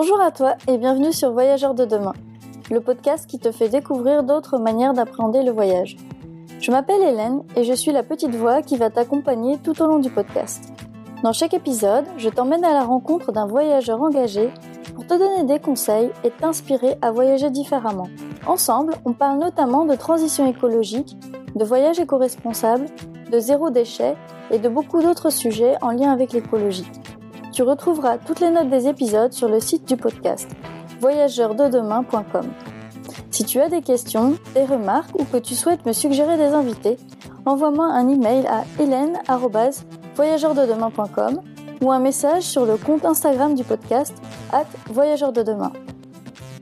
Bonjour à toi et bienvenue sur Voyageurs de demain, le podcast qui te fait découvrir d'autres manières d'appréhender le voyage. Je m'appelle Hélène et je suis la petite voix qui va t'accompagner tout au long du podcast. Dans chaque épisode, je t'emmène à la rencontre d'un voyageur engagé pour te donner des conseils et t'inspirer à voyager différemment. Ensemble, on parle notamment de transition écologique, de voyage éco-responsable, de zéro déchet et de beaucoup d'autres sujets en lien avec l'écologie. Tu retrouveras toutes les notes des épisodes sur le site du podcast voyageurdedemain.com. Si tu as des questions, des remarques ou que tu souhaites me suggérer des invités, envoie-moi un email à hélène@voyageurdedemain.com ou un message sur le compte Instagram du podcast at Voyageurs de demain.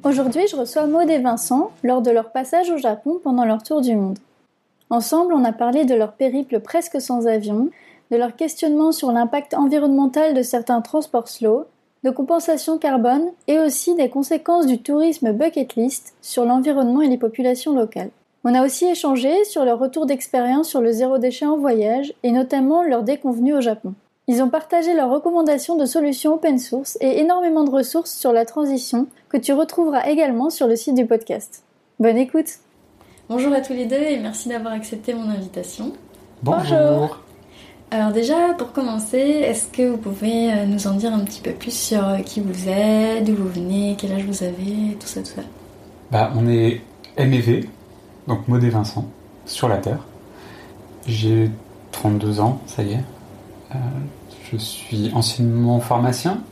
Aujourd'hui, je reçois Maud et Vincent lors de leur passage au Japon pendant leur tour du monde. Ensemble, on a parlé de leur périple presque sans avion, de leur questionnement sur l'impact environnemental de certains transports slow, de compensation carbone et aussi des conséquences du tourisme bucket list sur l'environnement et les populations locales. On a aussi échangé sur leur retour d'expérience sur le zéro déchet en voyage et notamment leur déconvenu au Japon. Ils ont partagé leurs recommandations de solutions open source et énormément de ressources sur la transition que tu retrouveras également sur le site du podcast. Bonne écoute Bonjour à tous les deux et merci d'avoir accepté mon invitation. Bonjour. Alors déjà, pour commencer, est-ce que vous pouvez euh, nous en dire un petit peu plus sur euh, qui vous êtes, d'où vous venez, quel âge vous avez, tout ça, tout ça? Bah, On est MEV, donc Maud Vincent, sur la Terre. J'ai 32 ans, ça y est. Euh, je suis anciennement pharmacien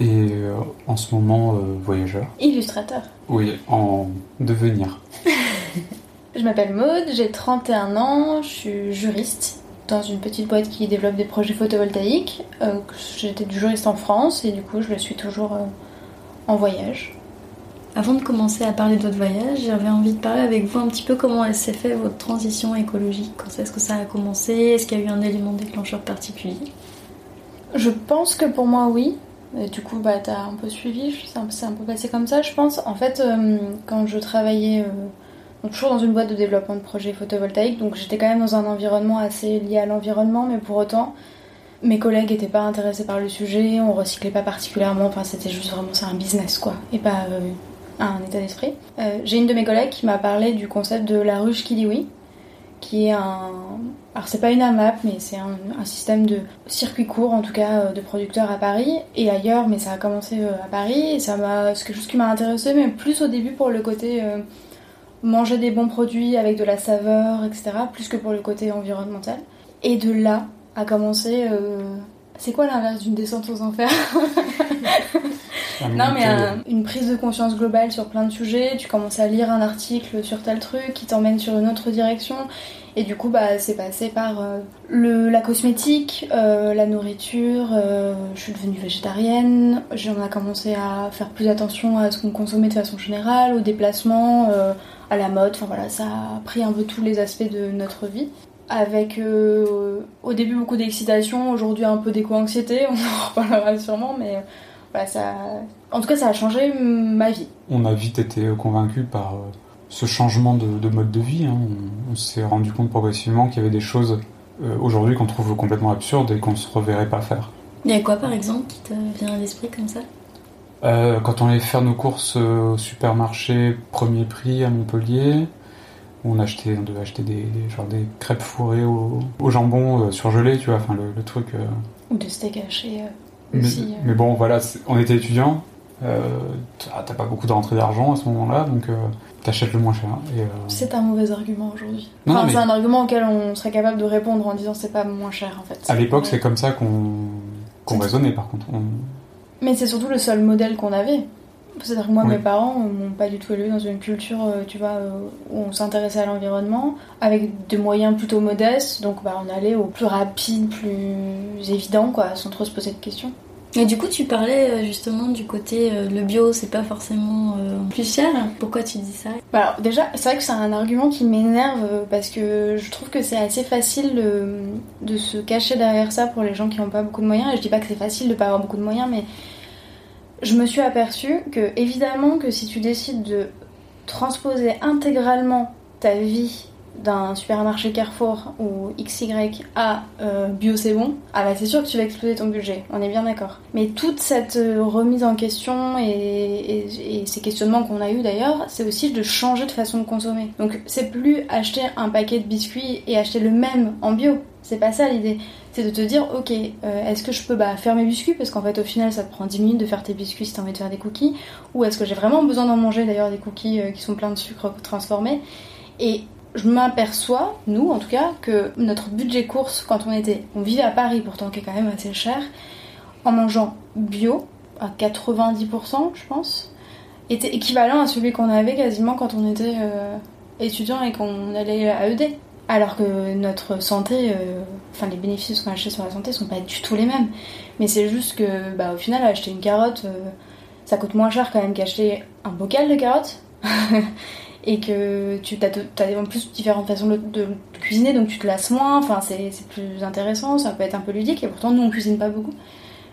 et en ce moment voyageur. Illustrateur Oui, en devenir. je m'appelle Maud, j'ai 31 ans, je suis juriste dans une petite boîte qui développe des projets photovoltaïques. Euh, j'étais du juriste en France et du coup je le suis toujours euh, en voyage. Avant de commencer à parler de votre voyage, j'avais envie de parler avec vous un petit peu comment s'est fait votre transition écologique. Quand est-ce que ça a commencé? Est-ce qu'il y a eu un élément déclencheur particulier? Je pense que pour moi oui. Et du coup, bah, t'as un peu suivi, c'est un, peu passé comme ça, je pense. En fait, euh, quand je travaillais toujours dans une boîte de développement de projets photovoltaïques, donc j'étais quand même dans un environnement assez lié à l'environnement, mais pour autant, mes collègues n'étaient pas intéressés par le sujet, on recyclait pas particulièrement, enfin c'était juste vraiment c'est un business quoi, et pas euh, un état d'esprit. Euh, j'ai une de mes collègues qui m'a parlé du concept de la ruche Kiliwi, qui est un. Alors c'est pas une AMAP, mais c'est un, système de circuit court, en tout cas euh, de producteurs à Paris et ailleurs, mais ça a commencé à Paris et ça m'a. C'est quelque chose qui m'a intéressé, mais plus au début pour le côté manger des bons produits avec de la saveur, etc., plus que pour le côté environnemental. Et de là a commencé. Euh, c'est quoi l'inverse d'une descente aux enfers Non, mais une prise de conscience globale sur plein de sujets. Tu commences à lire un article sur tel truc qui t'emmène sur une autre direction. Et du coup, bah, c'est passé par euh, le, la cosmétique, euh, la nourriture. je suis devenue végétarienne. J'en ai commencé à faire plus attention à ce qu'on consommait de façon générale, aux déplacements à la mode. Enfin voilà, ça a pris un peu tous les aspects de notre vie. Avec euh, au début beaucoup d'excitation, aujourd'hui un peu d'éco-anxiété, on en reparlera sûrement, mais voilà, ça. En tout cas, ça a changé ma vie. On a vite été convaincus par euh, ce changement de, mode de vie. Hein. On, s'est rendu compte progressivement qu'il y avait des choses euh, aujourd'hui qu'on trouve complètement absurdes et qu'on ne se reverrait pas faire. Il y a quoi par exemple qui te vient à l'esprit comme ça? Euh, quand on allait faire nos courses au supermarché premier prix à Montpellier, on achetait, on devait acheter des, genre des crêpes fourrées au, jambon euh, surgelé, tu vois, enfin le, truc. Euh. Ou de steak haché aussi. Mais, bon, voilà, on était étudiants, t'as pas beaucoup de rentrée d'argent à ce moment-là, donc t'achètes le moins cher. C'est un mauvais argument aujourd'hui. Enfin, c'est un argument auquel on serait capable de répondre en disant c'est pas moins cher en fait. À l'époque, c'est comme ça qu'on raisonnait par contre. Mais c'est surtout le seul modèle qu'on avait. C'est-à-dire que moi, mes parents m'ont pas du tout élevé dans une culture, euh, tu vois, euh, où on s'intéressait à l'environnement, avec des moyens plutôt modestes. Donc, bah, on allait au plus rapide, plus évident, quoi, sans trop se poser de questions. Et du coup, tu parlais euh, justement du côté le bio, c'est pas forcément plus cher. Pourquoi tu dis ça? Bah alors, Déjà, c'est vrai que c'est un argument qui m'énerve parce que je trouve que c'est assez facile de, se cacher derrière ça pour les gens qui n'ont pas beaucoup de moyens. Et je dis pas que c'est facile de pas avoir beaucoup de moyens, mais je me suis aperçue que, évidemment, que si tu décides de transposer intégralement ta vie d'un supermarché Carrefour ou XY à euh, bio c'est bon, ah bah c'est sûr que tu vas exploser ton budget, on est bien d'accord. Mais toute cette euh, remise en question et, ces questionnements qu'on a eu d'ailleurs, c'est aussi de changer de façon de consommer. Donc c'est plus acheter un paquet de biscuits et acheter le même en bio. C'est pas ça l'idée. C'est de te dire, ok, euh, est-ce que je peux bah, faire mes biscuits? Parce qu'en fait, au final, ça te prend 10 minutes de faire tes biscuits si t'as envie de faire des cookies. Ou est-ce que j'ai vraiment besoin d'en manger d'ailleurs des cookies qui sont pleins de sucre transformé? Et je m'aperçois, nous en tout cas, que notre budget course quand on était, on vivait à Paris pourtant qui est quand même assez cher, en mangeant bio à 90% je pense, était équivalent à celui qu'on avait quasiment quand on était euh, étudiant et qu'on allait à ED. Alors que notre santé, euh, enfin les bénéfices qu'on achète sur la santé sont pas du tout les mêmes. Mais c'est juste que, bah, au final, acheter une carotte, euh, ça coûte moins cher quand même qu'acheter un bocal de carottes. et que tu as, en plus différentes façons de, cuisiner, donc tu te lasses moins, enfin c'est plus intéressant, ça peut être un peu ludique, et pourtant nous on cuisine pas beaucoup.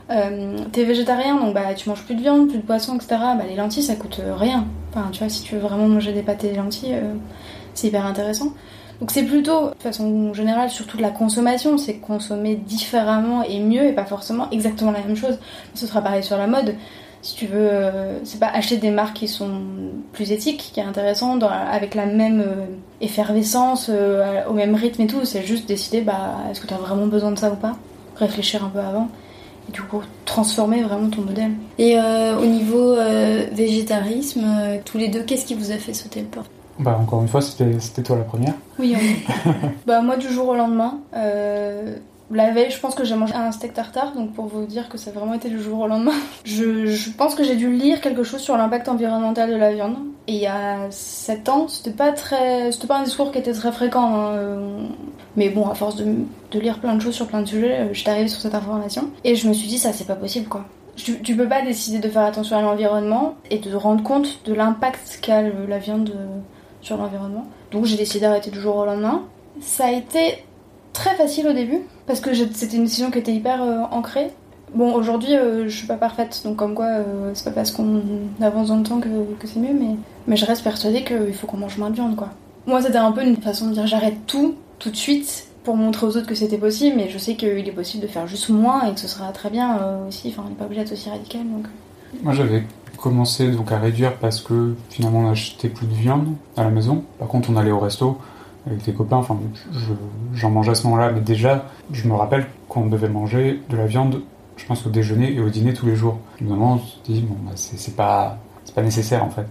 Euh, T'es végétarien, donc bah tu manges plus de viande, plus de poisson, etc. Bah, les lentilles ça coûte rien. Enfin tu vois, si tu veux vraiment manger des pâtes et des lentilles, euh, c'est hyper intéressant. Donc c'est plutôt, de façon générale, surtout de la consommation, c'est consommer différemment et mieux et pas forcément exactement la même chose. Ce sera pareil sur la mode si tu veux, euh, c'est pas acheter des marques qui sont plus éthiques, qui est intéressant, avec la même euh, effervescence, euh, au même rythme et tout. C'est juste décider, bah, est-ce que tu as vraiment besoin de ça ou pas? Réfléchir un peu avant. Et du coup, transformer vraiment ton modèle. Et au niveau végétarisme, tous les deux, qu'est-ce qui vous a fait sauter le pas? Bah encore une fois, c'était toi la première. Oui, bah moi du jour au lendemain, la veille, je pense que j'ai mangé un steak tartare, donc pour vous dire que ça a vraiment été du jour au lendemain. Je, pense que j'ai dû lire quelque chose sur l'impact environnemental de la viande. Et il y a 7 ans, c'était pas très, c'était pas un discours qui était très fréquent. Hein, euh. Mais bon, à force de, lire plein de choses sur plein de sujets, euh, j'étais arrivée sur cette information. Et je me suis dit, ça c'est pas possible quoi. Tu, tu, peux pas décider de faire attention à l'environnement et de te rendre compte de l'impact qu'a la viande euh, sur l'environnement. Donc j'ai décidé d'arrêter du jour au lendemain. Ça a été très facile au début parce que c'était une décision qui était hyper euh, ancrée. Bon, aujourd'hui, euh, je suis pas parfaite, donc comme quoi, euh, c'est pas parce qu'on avance dans le temps que, c'est mieux, mais, je reste persuadée qu'il faut qu'on mange moins de viande, quoi. Moi, c'était un peu une façon de dire j'arrête tout, tout de suite, pour montrer aux autres que c'était possible, mais je sais qu'il est possible de faire juste moins et que ce sera très bien aussi. Enfin, on n'est pas obligé d'être aussi radical, donc. Moi, j'avais commencé donc à réduire parce que finalement on achetait plus de viande à la maison. Par contre, on allait au resto avec des copains. Enfin, j'en mangeais à ce moment-là, mais déjà, je me rappelle qu'on devait manger de la viande, je pense au déjeuner et au dîner tous les jours. Évidemment, on se dit, bon, bah, c'est pas, pas nécessaire en fait.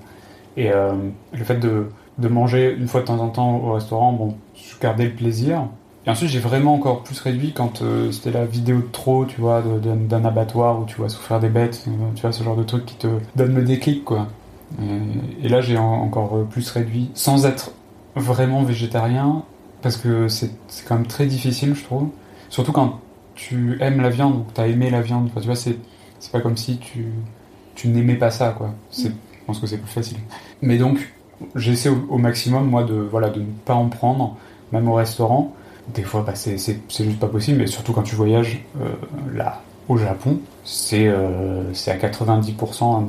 Et euh, le fait de, manger une fois de temps en temps au restaurant, bon, je gardais le plaisir. Et ensuite, j'ai vraiment encore plus réduit quand euh, c'était la vidéo de trop, tu vois, d'un abattoir où tu vois souffrir des bêtes, euh, tu vois, ce genre de truc qui te donne le déclic, quoi. Et là, j'ai encore plus réduit, sans être vraiment végétarien parce que c'est quand même très difficile, je trouve. Surtout quand tu aimes la viande ou que tu as aimé la viande. Enfin, tu vois, c'est pas comme si tu, tu n'aimais pas ça, quoi. Je pense que c'est plus facile. Mais donc, j'essaie au, maximum, moi, de, voilà, de ne pas en prendre, même au restaurant. Des fois, bah, c'est juste pas possible, mais surtout quand tu voyages euh, là, au Japon, c'est euh, à 90%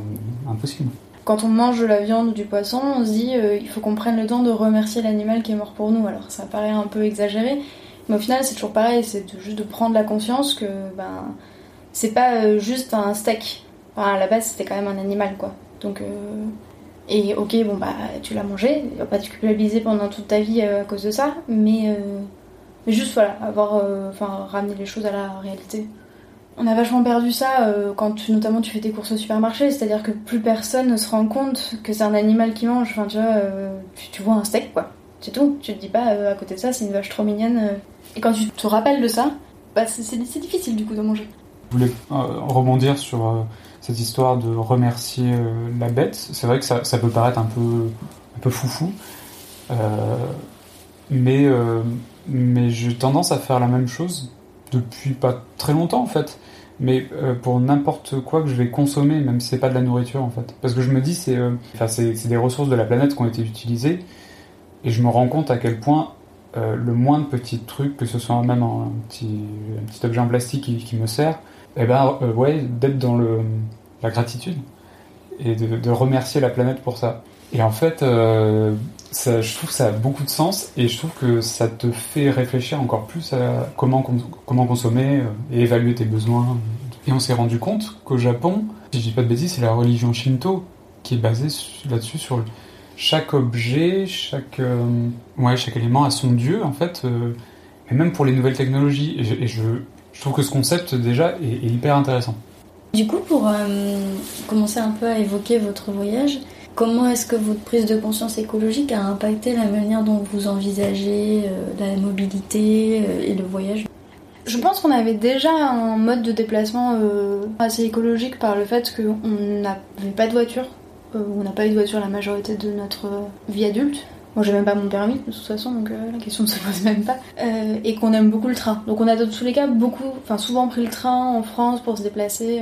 impossible quand on mange de la viande ou du poisson, on se dit euh, il faut qu'on prenne le temps de remercier l'animal qui est mort pour nous. Alors ça paraît un peu exagéré, mais au final c'est toujours pareil, c'est juste de prendre la conscience que ben c'est pas euh, juste un steak. Enfin, à la base c'était quand même un animal quoi. Donc euh, et ok bon bah tu l'as mangé, il va pas te culpabiliser pendant toute ta vie à cause de ça, mais mais juste voilà avoir enfin ramener les choses à la réalité on a vachement perdu ça euh, quand notamment tu fais des courses au supermarché, c'est-à-dire que plus personne ne se rend compte que c'est un animal qui mange. Enfin, tu vois, euh, tu, vois un steak, quoi. C'est tout. Tu te dis pas euh, à côté de ça, c'est une vache trop mignonne. Et quand tu te rappelles de ça, bah, c'est difficile du coup de manger. Je voulais rebondir sur cette histoire de remercier la bête. C'est vrai que ça, peut paraître un peu, un peu foufou, mais, mais j'ai tendance à faire la même chose depuis pas très longtemps en fait mais euh, pour n'importe quoi que je vais consommer, même si c'est pas de la nourriture en fait. Parce que je me dis, c'est euh, des ressources de la planète qui ont été utilisées, et je me rends compte à quel point euh, le moindre petit truc, que ce soit même un, petit, objet en plastique qui, me sert, eh ben ouais, d'être dans le, la gratitude et de, de, remercier la planète pour ça. Et en fait, je trouve que ça a beaucoup de sens et je trouve que ça te fait réfléchir encore plus à comment, comment consommer euh, et évaluer tes besoins. Et on s'est rendu compte qu'au Japon, si je dis pas de bêtises, c'est la religion Shinto qui est basée là-dessus sur chaque objet, chaque, euh, ouais, chaque élément a son dieu en fait, euh, et même pour les nouvelles technologies. Et je, trouve que ce concept déjà est, hyper intéressant. Du coup, pour commencer un peu à évoquer votre voyage, Comment est-ce que votre prise de conscience écologique a impacté la manière dont vous envisagez euh, la mobilité euh, et le voyage? Je pense qu'on avait déjà un mode de déplacement euh, assez écologique par le fait qu'on n'avait pas de voiture, on n'a pas eu de voiture la majorité de notre vie adulte. Moi, j'ai même pas mon permis de toute façon, donc la question ne se pose même pas. et qu'on aime beaucoup le train. Donc, on a dans tous les cas beaucoup, enfin souvent pris le train en France pour se déplacer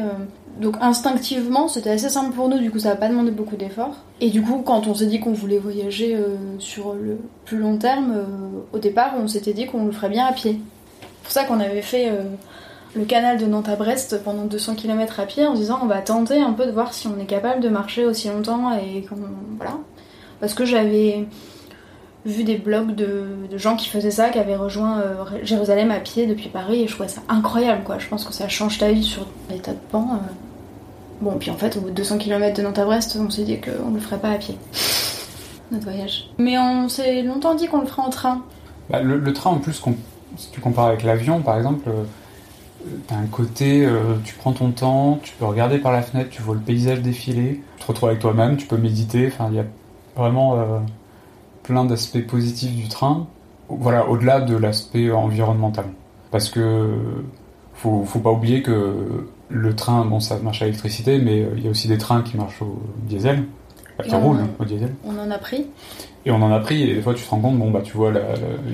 donc instinctivement, c'était assez simple pour nous, du coup ça n'a pas demandé beaucoup d'efforts. Et du coup, quand on s'est dit qu'on voulait voyager euh, sur le plus long terme, euh, au départ, on s'était dit qu'on le ferait bien à pied. C'est pour ça qu'on avait fait euh, le canal de Nantes à Brest pendant 200 km à pied en disant on va tenter un peu de voir si on est capable de marcher aussi longtemps et. Voilà. Parce que j'avais vu des blogs de, gens qui faisaient ça, qui avaient rejoint Jérusalem à pied depuis Paris et je trouvais ça incroyable quoi. Je pense que ça change ta vie sur des tas de pans. Bon, puis en fait, au bout de 200 km de Nantes à Brest, on s'est dit qu'on le ferait pas à pied. Notre voyage. Mais on s'est longtemps dit qu'on le ferait en train. Bah, le, train, en plus, si tu compares avec l'avion, par exemple, euh, t'as un côté, euh, tu prends ton temps, tu peux regarder par la fenêtre, tu vois le paysage défiler, tu te retrouves avec toi-même, tu peux méditer. Enfin, il y a vraiment euh, plein d'aspects positifs du train. Voilà, au-delà de l'aspect environnemental. Parce que faut, faut pas oublier que le train, bon, ça marche à l'électricité, mais euh, il y a aussi des trains qui marchent au diesel, qui roulent au diesel. On en a pris. Et on en a pris, et des fois tu te rends compte, bon, bah, tu vois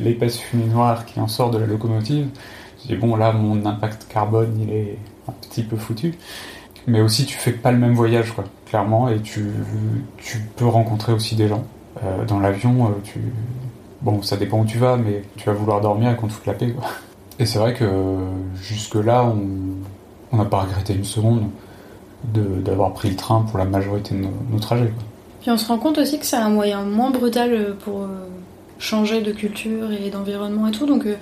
l'épaisse fumée noire qui en sort de la locomotive. Tu dis, bon, là, mon impact carbone, il est un petit peu foutu. Mais aussi, tu fais pas le même voyage, quoi, clairement, et tu, tu peux rencontrer aussi des gens. Euh, dans l'avion, euh, tu. Bon, ça dépend où tu vas, mais tu vas vouloir dormir et qu'on te foute la paix, quoi. Et c'est vrai que jusque-là, on on n'a pas regretté une seconde d'avoir pris le train pour la majorité de nos, trajets. Puis on se rend compte aussi que c'est un moyen moins brutal pour euh, changer de culture et d'environnement et tout, donc euh,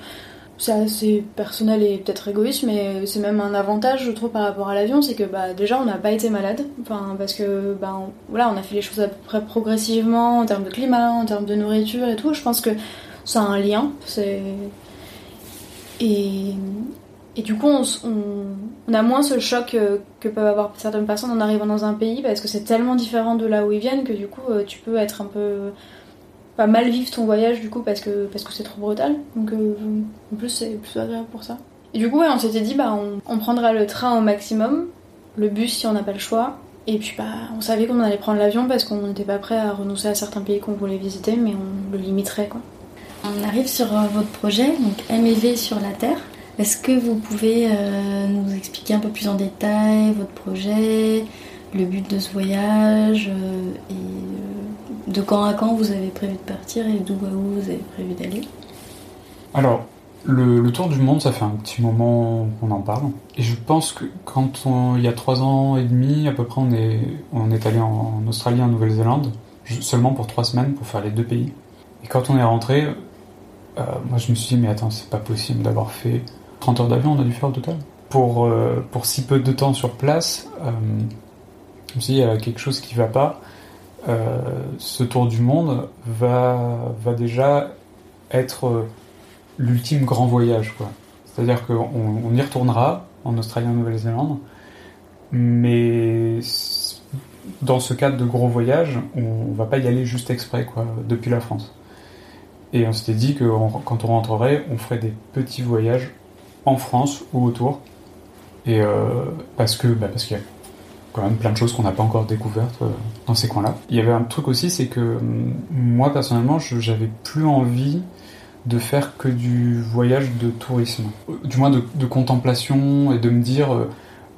c'est assez personnel et peut-être égoïste, mais c'est même un avantage, je trouve, par rapport à l'avion, c'est que bah, déjà on n'a pas été malade, parce que bah, voilà, on a fait les choses à peu près progressivement en termes de climat, en termes de nourriture et tout. Je pense que ça a un lien. Et, et du coup, on, a moins ce choc euh, que peuvent avoir certaines personnes en arrivant dans un pays parce que c'est tellement différent de là où ils viennent que du coup, euh, tu peux être un peu. pas mal vivre ton voyage du coup parce que parce que c'est trop brutal. Donc euh, en plus, c'est plus agréable pour ça. Et du coup, ouais, on s'était dit, bah, on, prendra le train au maximum, le bus si on n'a pas le choix. Et puis, bah, on savait qu'on allait prendre l'avion parce qu'on n'était pas prêt à renoncer à certains pays qu'on voulait visiter, mais on le limiterait quoi. On arrive sur votre projet, donc MEV sur la Terre. Est-ce que vous pouvez euh, nous expliquer un peu plus en détail votre projet, le but de ce voyage euh, et euh, de quand à quand vous avez prévu de partir et d'où à où vous avez prévu d'aller? Alors, le, tour du monde, ça fait un petit moment qu'on en parle. Et je pense que quand il y a trois ans et demi, à peu près, on est, on est allé en, Australie, en Nouvelle-Zélande, seulement pour trois semaines pour faire les deux pays. Et quand on est rentré, moi je me suis dit, mais attends, c'est pas possible d'avoir fait 30 heures d'avion on a dû faire au total. Pour, euh, pour si peu de temps sur place, euh, je il y a quelque chose qui va pas. Euh, ce tour du monde va, va déjà être l'ultime grand voyage. C'est-à-dire qu'on on y retournera en Australie en Nouvelle-Zélande, mais dans ce cadre de gros voyage, on, va pas y aller juste exprès quoi, depuis la France. Et on s'était dit que quand on rentrerait, on ferait des petits voyages en France ou autour. Et euh, parce que bah, parce qu'il y a quand même plein de choses qu'on n'a pas encore découvertes euh, dans ces coins-là. Il y avait un truc aussi, c'est que hum, moi personnellement, j'avais plus envie de faire que du voyage de tourisme, du moins de, contemplation et de me dire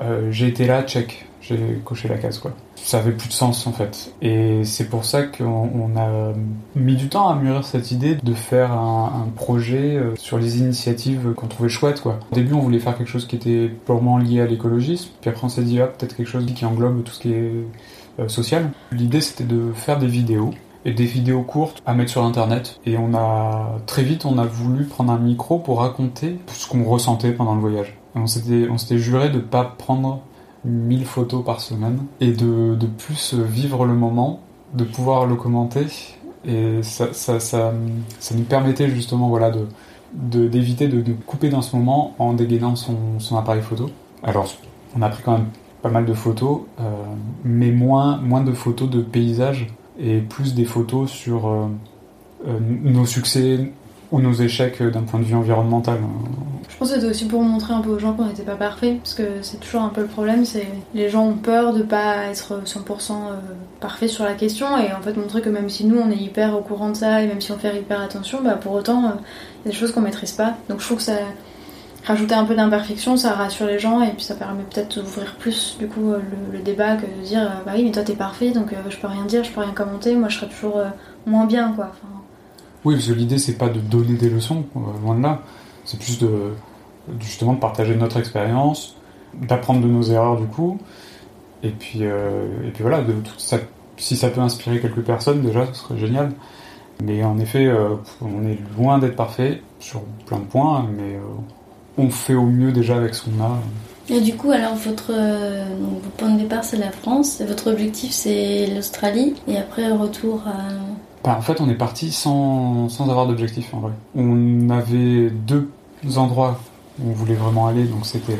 euh, j'ai été là, check, j'ai coché la case quoi ça avait plus de sens en fait. Et c'est pour ça qu'on a mis du temps à mûrir cette idée de faire un, projet euh, sur les initiatives qu'on trouvait chouettes quoi. Au début on voulait faire quelque chose qui était purement lié à l'écologisme, puis après on s'est dit ah, peut-être quelque chose qui englobe tout ce qui est euh, social. L'idée c'était de faire des vidéos et des vidéos courtes à mettre sur internet. Et on a très vite on a voulu prendre un micro pour raconter ce qu'on ressentait pendant le voyage. On s'était juré de pas prendre 1000 photos par semaine et de, de plus vivre le moment, de pouvoir le commenter. Et ça, ça, ça, ça nous permettait justement voilà, de, de- d'éviter de, de couper dans ce moment en dégainant son, son appareil photo. Alors, on a pris quand même pas mal de photos, euh, mais moins, moins de photos de paysages et plus des photos sur euh, euh, nos succès ou nos échecs d'un point de vue environnemental. Je pense que c'était aussi pour montrer un peu aux gens qu'on n'était pas parfait, parce que c'est toujours un peu le problème, c'est les gens ont peur de pas être 100% euh, parfait sur la question, et en fait montrer que même si nous on est hyper au courant de ça, et même si on fait hyper attention, bah pour autant euh, il y a des choses qu'on maîtrise pas. Donc je trouve que ça rajouter un peu d'imperfection, ça rassure les gens, et puis ça permet peut-être d'ouvrir plus du coup euh, le, débat que de dire bah oui mais toi t'es parfait, donc je peux rien dire, je peux rien commenter, moi je serais toujours moins bien quoi. Oui, parce que l'idée c'est pas de donner des leçons, euh, loin de là. C'est plus de justement de partager notre expérience, d'apprendre de nos erreurs du coup, et puis euh, et puis voilà. Si ça peut inspirer quelques personnes déjà, ce serait génial. Mais en effet, euh, on est loin d'être parfait sur plein de points, mais on fait au mieux déjà avec ce qu'on a. Et du coup, alors, votre, votre point de départ, c'est la France, votre objectif, c'est l'Australie, et après, retour à... Bah, en fait, on est parti sans, sans avoir d'objectif en vrai. On avait deux endroits où on voulait vraiment aller, donc c'était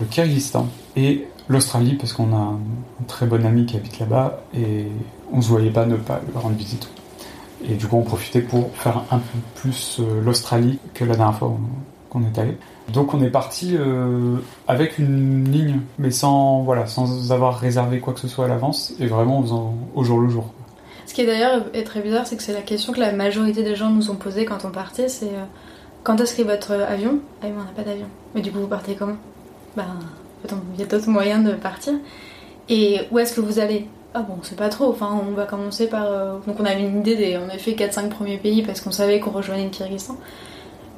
le Kyrgyzstan et l'Australie, parce qu'on a un, très bon ami qui habite là-bas et on se voyait pas ne pas rendre visite. Et du coup, on profitait pour faire un peu plus euh, l'Australie que la dernière fois qu'on est allé. Donc, on est parti euh, avec une ligne, mais sans voilà, sans avoir réservé quoi que ce soit à l'avance et vraiment en faisant au jour le jour. Ce qui est d'ailleurs est très bizarre, c'est que c'est la question que la majorité des gens nous ont posée quand on partait, c'est euh, quand est-ce qu'est votre avion Ah oui, mais on n'a pas d'avion. Mais du coup, vous partez comment? Ben, il y a d'autres moyens de partir. Et où est-ce que vous allez? Ah bon, c'est pas trop. Enfin, on va commencer par. euh, Donc, on avait une idée des, on a fait 4-5 premiers pays parce qu'on savait qu'on rejoignait le Kyrgyzstan.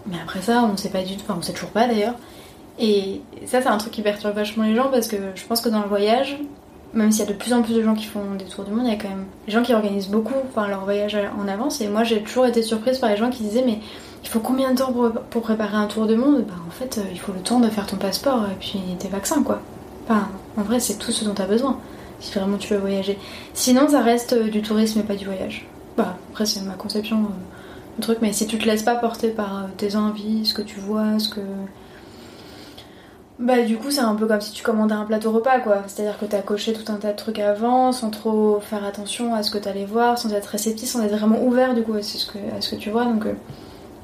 Mais après ça, on ne sait pas du tout. Enfin, on sait toujours pas d'ailleurs. Et ça, c'est un truc qui perturbe vachement les gens parce que je pense que dans le voyage, même s'il y a de plus en plus de gens qui font des tours du monde, il y a quand même des gens qui organisent beaucoup enfin, leur voyage en avance. Et moi, j'ai toujours été surprise par les gens qui disaient Mais il faut combien de temps pour, pour préparer un tour du monde? Bah, en fait, euh, il faut le temps de faire ton passeport et puis tes vaccins, quoi. Enfin, en vrai, c'est tout ce dont tu as besoin si vraiment tu veux voyager. Sinon, ça reste euh, du tourisme et pas du voyage. Bah, après, c'est ma conception euh, du truc, mais si tu te laisses pas porter par tes envies, ce que tu vois, ce que. Bah du coup c'est un peu comme si tu commandais un plateau repas quoi. C'est-à-dire que t'as coché tout un tas de trucs avant sans trop faire attention à ce que t'allais voir, sans être réceptif, sans être vraiment ouvert du coup à ce que, à ce que tu vois. Donc euh,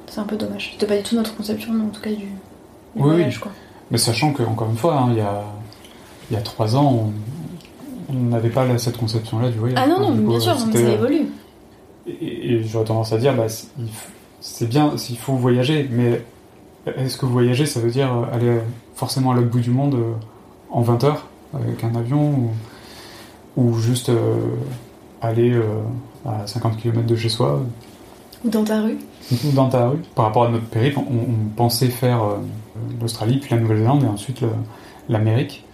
c'est un peu dommage. C'était pas du tout notre conception en tout cas du, du Oui, voyage oui. quoi. Mais sachant que, encore une fois, hein, il, y a, y a trois ans, on- n'avait pas cette conception-là du voyage. Ah non non coup, bien sûr, mais ça évolue. Et, et j'aurais tendance à dire, bah, c'est bien s'il faut voyager, mais est-ce que voyager, ça veut dire euh, aller forcément à l'autre bout du monde euh, en 20 heures avec un avion ou, ou juste euh, aller euh, à 50 km de chez soi? Ou dans ta rue? ou dans ta rue Par rapport à notre périple, on, on pensait faire euh, l'Australie, puis la Nouvelle-Zélande et ensuite l'Amérique.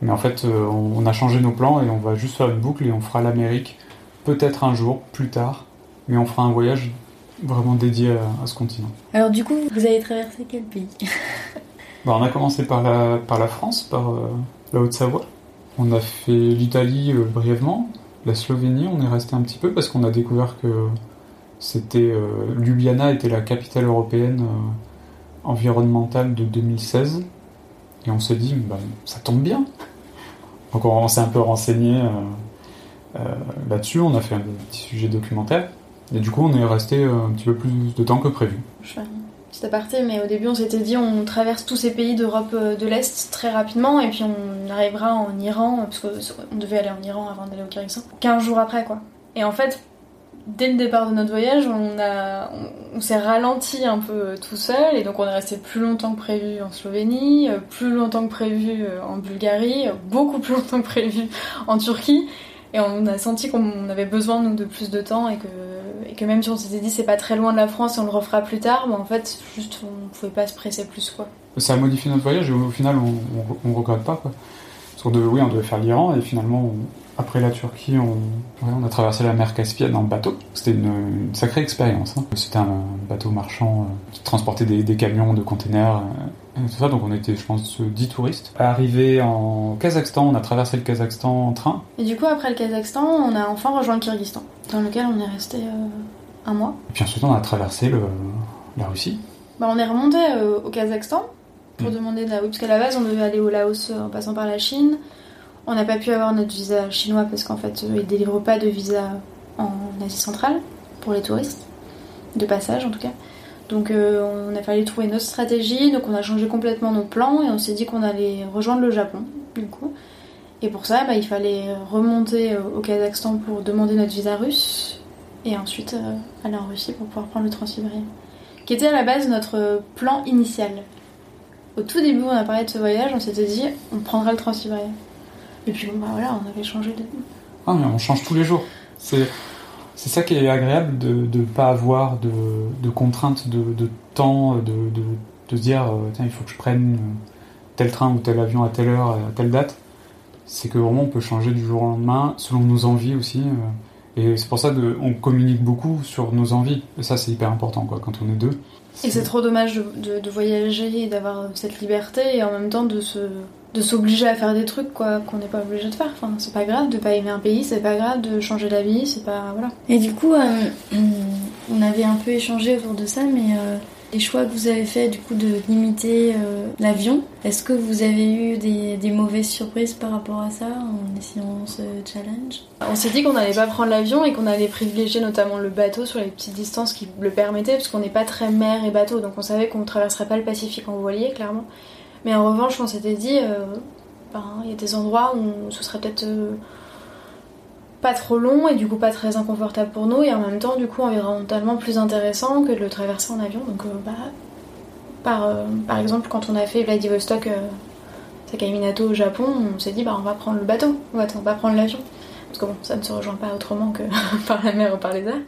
Mais en fait, on, on a changé nos plans et on va juste faire une boucle et on fera l'Amérique peut-être un jour, plus tard, mais on fera un voyage vraiment dédié à, à ce continent. Alors du coup, vous avez traversé quel pays? Bah, on a commencé par la, par la France, par euh, la Haute-Savoie. On a fait l'Italie euh, brièvement, la Slovénie, on est resté un petit peu parce qu'on a découvert que c'était euh, Ljubljana était la capitale européenne environnementale de 2016 et on s'est dit bah, ça tombe bien. Donc on, on s'est un peu renseigné là-dessus, on a fait un petit sujet documentaire et du coup on est resté un petit peu plus de temps que prévu. Je fais un petit aparté, mais au début on s'était dit on traverse tous ces pays d'Europe euh, de l'Est très rapidement et puis on arrivera en Iran, parce qu'on devait aller en Iran avant d'aller au Kyrgyzstan, 15 jours après quoi. Et en fait, dès le départ de notre voyage, on, on, s'est ralenti un peu euh, tout seul et donc on est resté plus longtemps que prévu en Slovénie, euh, plus longtemps que prévu en Bulgarie, beaucoup plus longtemps que prévu en Turquie. Et on a senti qu'on avait besoin nous de plus de temps et que, et que même si on s'était dit c'est pas très loin de la France et on le refera plus tard, bah en fait juste on pouvait pas se presser plus quoi. Ça a modifié notre voyage et au final on, on, on regrette pas quoi. On devait, oui, on devait faire l'Iran et finalement, après la Turquie, on, on, a traversé la mer Caspienne en bateau. C'était une, sacrée expérience. Hein. C'était un bateau marchand euh, qui transportait des, des, camions de containers. Euh, et tout ça, donc on était, je pense, 10 touristes. Arrivé en Kazakhstan, on a traversé le Kazakhstan en train. Et du coup, après le Kazakhstan, on a enfin rejoint le Kyrgyzstan, dans lequel on est resté euh, un mois. Et puis ensuite, on a traversé le, la Russie. Bah, on est remonté euh, au Kazakhstan pour mmh. demander de la... Oui, parce qu'à la base, on devait aller au Laos en passant par la Chine. On n'a pas pu avoir notre visa chinois parce qu'en fait, ils ne délivrent pas de visa en Asie centrale pour les touristes, de passage en tout cas. Donc euh, on a fallu trouver notre stratégie, donc on a changé complètement nos plans et on s'est dit qu'on allait rejoindre le Japon du coup. Et pour ça, bah, il fallait remonter euh, au Kazakhstan pour demander notre visa russe et ensuite aller en Russie pour pouvoir prendre le Transsibérien qui était à la base notre plan initial. Au tout début, on a parlé de ce voyage, on s'était dit, on prendra le Transsibérien. Et puis, bon, bah voilà, on avait changé de. Ah, mais on change tous les jours. C'est. C'est ça qui est agréable de ne pas avoir de, contraintes de, temps, de, de, de, dire euh, tiens, il faut que je prenne tel train ou tel avion à telle heure, à telle date. C'est que vraiment on peut changer du jour au lendemain, selon nos envies aussi. Euh. Et c'est pour ça qu'on communique beaucoup sur nos envies. Et ça, c'est hyper important quoi, quand on est deux. Et c'est trop dommage de, de, voyager et d'avoir cette liberté et en même temps de se de s'obliger à faire des trucs quoi qu'on n'est pas obligé de faire. Enfin, c'est pas grave de pas aimer un pays, c'est pas grave de changer d'avis, c'est pas voilà. Et du coup, euh, on avait un peu échangé autour de ça, mais euh, les choix que vous avez fait du coup de limiter euh, l'avion, est-ce que vous avez eu des, mauvaises surprises par rapport à ça en essayant ce challenge? On s'est dit qu'on n'allait pas prendre l'avion et qu'on allait privilégier notamment le bateau sur les petites distances qui le permettaient parce qu'on n'est pas très mer et bateau donc on savait qu'on ne traverserait pas le Pacifique en voilier clairement. Mais en revanche on s'était dit euh, ben, il y a des endroits où ce serait peut-être euh, pas trop long et du coup pas très inconfortable pour nous et en même temps du coup environnementalement plus intéressant que de le traverser en avion. Donc euh, bah, par, euh, par exemple quand on a fait Vladivostok euh, au Japon, on s'est dit bah on va prendre le bateau, on va, on va prendre l'avion. Parce que bon, ça ne se rejoint pas autrement que par la mer ou par les airs.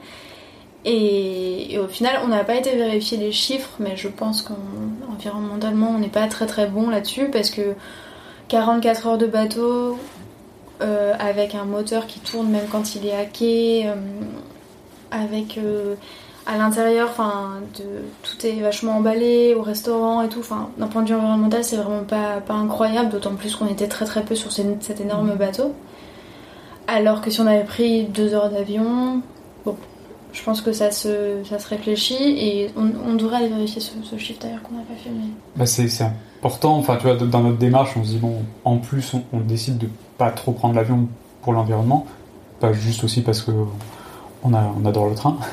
Et, au final, on n'a pas été vérifier les chiffres, mais je pense qu'environnementalement, on n'est pas très très bon là-dessus parce que 44 heures de bateau, euh, avec un moteur qui tourne même quand il est hacké, euh, avec euh, à l'intérieur, enfin, tout est vachement emballé au restaurant et tout. Enfin, d'un point de vue environnemental, c'est vraiment pas, pas incroyable, d'autant plus qu'on était très très peu sur cet énorme bateau. Alors que si on avait pris deux heures d'avion, bon, je pense que ça se, ça se réfléchit et on, devrait aller vérifier ce, chiffre d'ailleurs qu'on n'a pas fait. Bah c'est important, enfin tu vois, dans notre démarche, on se dit bon, en plus on, on décide de pas trop prendre l'avion pour l'environnement, pas juste aussi parce que on, a, on adore le train.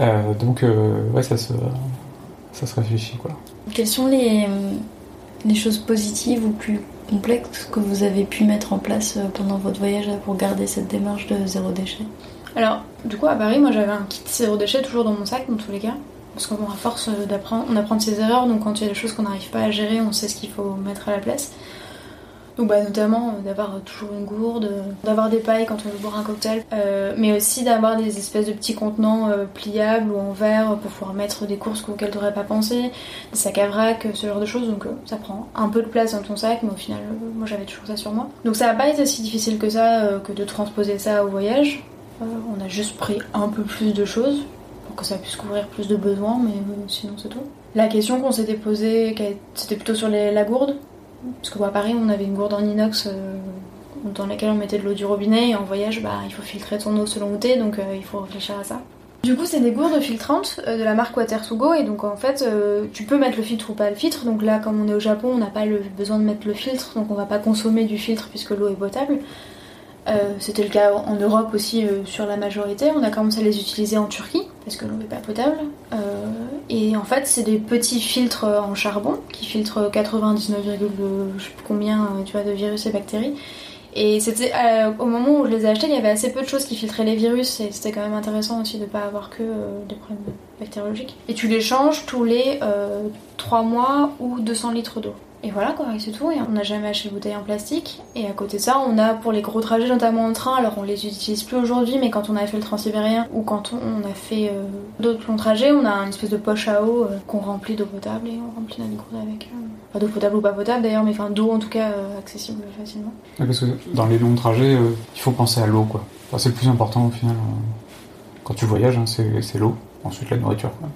Euh, donc euh, ouais, ça se, ça se réfléchit quoi. Quelles sont les, les choses positives ou plus complexes que vous avez pu mettre en place euh, pendant votre voyage pour garder cette démarche de zéro déchet? Alors, du coup, à Paris, moi j'avais un kit zéro déchet toujours dans mon sac, dans tous les cas. Parce qu'à force d'apprendre, on apprend de ses erreurs, donc quand il y a des choses qu'on n'arrive pas à gérer, on sait ce qu'il faut mettre à la place. Donc bah, notamment euh, d'avoir toujours une gourde, euh, d'avoir des pailles quand on veut boire un cocktail, euh, mais aussi d'avoir des espèces de petits contenants pliables ou en verre pour pouvoir mettre des courses auxquelles tu n'aurais pas pensé, des sacs à vrac, ce genre de choses. Donc ça prend un peu de place dans ton sac, mais au final, moi j'avais toujours ça sur moi. Donc ça n'a pas été si difficile que ça que de transposer ça au voyage. on a juste pris un peu plus de choses pour que ça puisse couvrir plus de besoins, mais sinon c'est tout. La question qu'on s'était posée, c'était plutôt sur la gourde. Parce que à Paris, on avait une gourde en inox euh, dans laquelle on mettait de l'eau du robinet et en voyage, bah, il faut filtrer ton eau selon où t'es, donc euh, il faut réfléchir à ça. Du coup, c'est des gourdes filtrantes euh, de la marque Watersugo et donc en fait, tu peux mettre le filtre ou pas le filtre. Donc là, comme on est au Japon, on n'a pas le besoin de mettre le filtre, donc on va pas consommer du filtre puisque l'eau est potable. C'était le cas en Europe aussi sur la majorité. On a commencé à les utiliser en Turquie parce que l'eau n'est pas potable. Euh, et en fait, c'est des petits filtres en charbon qui filtrent 99, je sais plus combien tu vois, de virus et bactéries. Et c'était au moment où je les ai achetés, il y avait assez peu de choses qui filtraient les virus et c'était quand même intéressant aussi de ne pas avoir que des problèmes bactériologiques. Et tu les changes tous les 3 mois ou 200 litres d'eau. Et voilà quoi, et c'est tout. On n'a jamais acheté de bouteilles en plastique. Et à côté de ça, on a pour les gros trajets, notamment en train, alors on les utilise plus aujourd'hui, mais quand on a fait le transsibérien ou quand on a fait euh, d'autres longs trajets, on a une espèce de poche à eau euh, qu'on remplit d'eau potable et on remplit notre gourde avec. Euh, pas d'eau potable ou pas potable d'ailleurs, mais enfin d'eau en tout cas accessible facilement. parce que dans les longs trajets, il faut penser à l'eau quoi. c'est le plus important au final. quand tu voyages, hein, c'est l'eau, ensuite la nourriture. Mais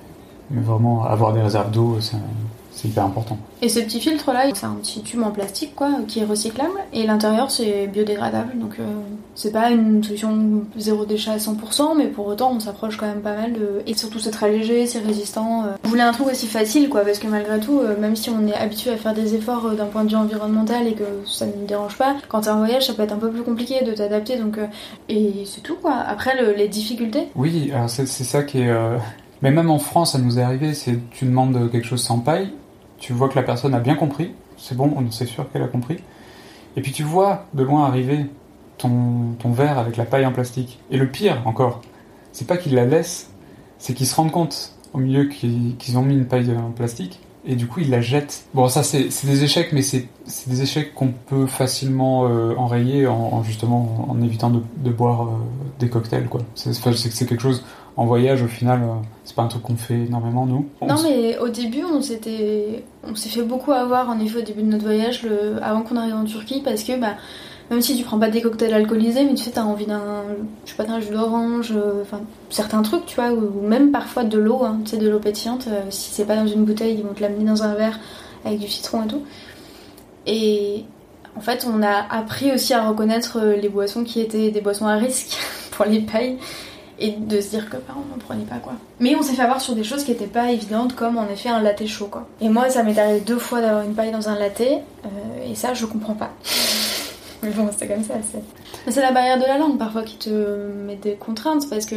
vraiment, avoir des réserves d'eau, c'est hyper important. Et ce petit filtre là, c'est un petit tube en plastique quoi, qui est recyclable et l'intérieur c'est biodégradable donc euh, c'est pas une solution zéro déchet à 100% mais pour autant on s'approche quand même pas mal de. Et surtout c'est très léger, c'est résistant. Euh. Vous voulez un truc aussi facile quoi parce que malgré tout, euh, même si on est habitué à faire des efforts d'un point de vue environnemental et que ça ne nous dérange pas, quand t'es en voyage ça peut être un peu plus compliqué de t'adapter donc. Et c'est tout quoi. Après les difficultés. Oui, c'est ça qui est. Mais même en France, ça nous est arrivé, c'est tu demandes quelque chose sans paille, tu vois que la personne a bien compris, c'est bon, on sait sûr qu'elle a compris. Et puis tu vois de loin arriver ton, verre avec la paille en plastique. Et le pire encore, c'est pas qu'ils la laissent, c'est qu'ils se rendent compte au milieu qu'ils ont mis une paille en plastique et du coup ils la jettent. Bon, ça c'est des échecs, mais c'est des échecs qu'on peut facilement euh, enrayer en, justement en évitant de, boire euh, des cocktails. C'est quelque chose en voyage, au final, euh, c'est pas un truc qu'on fait énormément, nous. non, mais au début, on s'était, on s'est fait beaucoup avoir, en effet, au début de notre voyage, le... avant qu'on arrive en Turquie, parce que, bah, même si tu prends pas des cocktails alcoolisés, mais tu sais, t'as envie d'un, je sais pas, d'un jus d'orange, euh, enfin, certains trucs, tu vois, ou, même parfois de l'eau, hein, tu sais, de l'eau pétillante, euh, si c'est pas dans une bouteille, ils vont te l'amener dans un verre avec du citron et tout. Et en fait, on a appris aussi à reconnaître les boissons qui étaient des boissons à risque pour les pailles et de se dire que bah, on n'en prenait pas quoi. Mais on s'est fait avoir sur des choses qui étaient pas évidentes comme en effet un latte chaud quoi. Et moi ça m'est arrivé deux fois d'avoir une paille dans un latte euh, et ça je comprends pas. Mais bon c'est comme ça. C'est la barrière de la langue parfois qui te met des contraintes parce que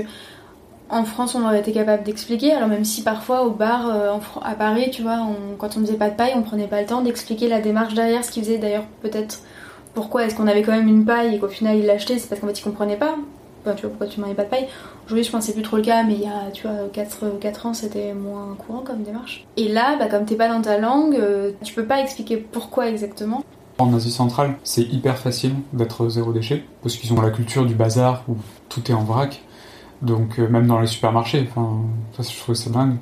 en France on aurait été capable d'expliquer alors même si parfois au bar euh, à Paris tu vois quand on faisait pas de paille on prenait pas le temps d'expliquer la démarche derrière ce qui faisait d'ailleurs peut-être pourquoi est-ce qu'on avait quand même une paille et qu'au final il l'achetait c'est parce qu'en fait il comprenait pas tu vois, pourquoi tu mariais pas de paille? Aujourd'hui, je pense que c'est plus trop le cas, mais il y a, tu vois, 4, 4 ans, c'était moins courant comme démarche. Et là, bah, comme t'es pas dans ta langue, euh, tu peux pas expliquer pourquoi exactement. En Asie centrale, c'est hyper facile d'être zéro déchet, parce qu'ils ont la culture du bazar où tout est en vrac. Donc, euh, même dans les supermarchés, enfin, ça, je trouve c'est dingue.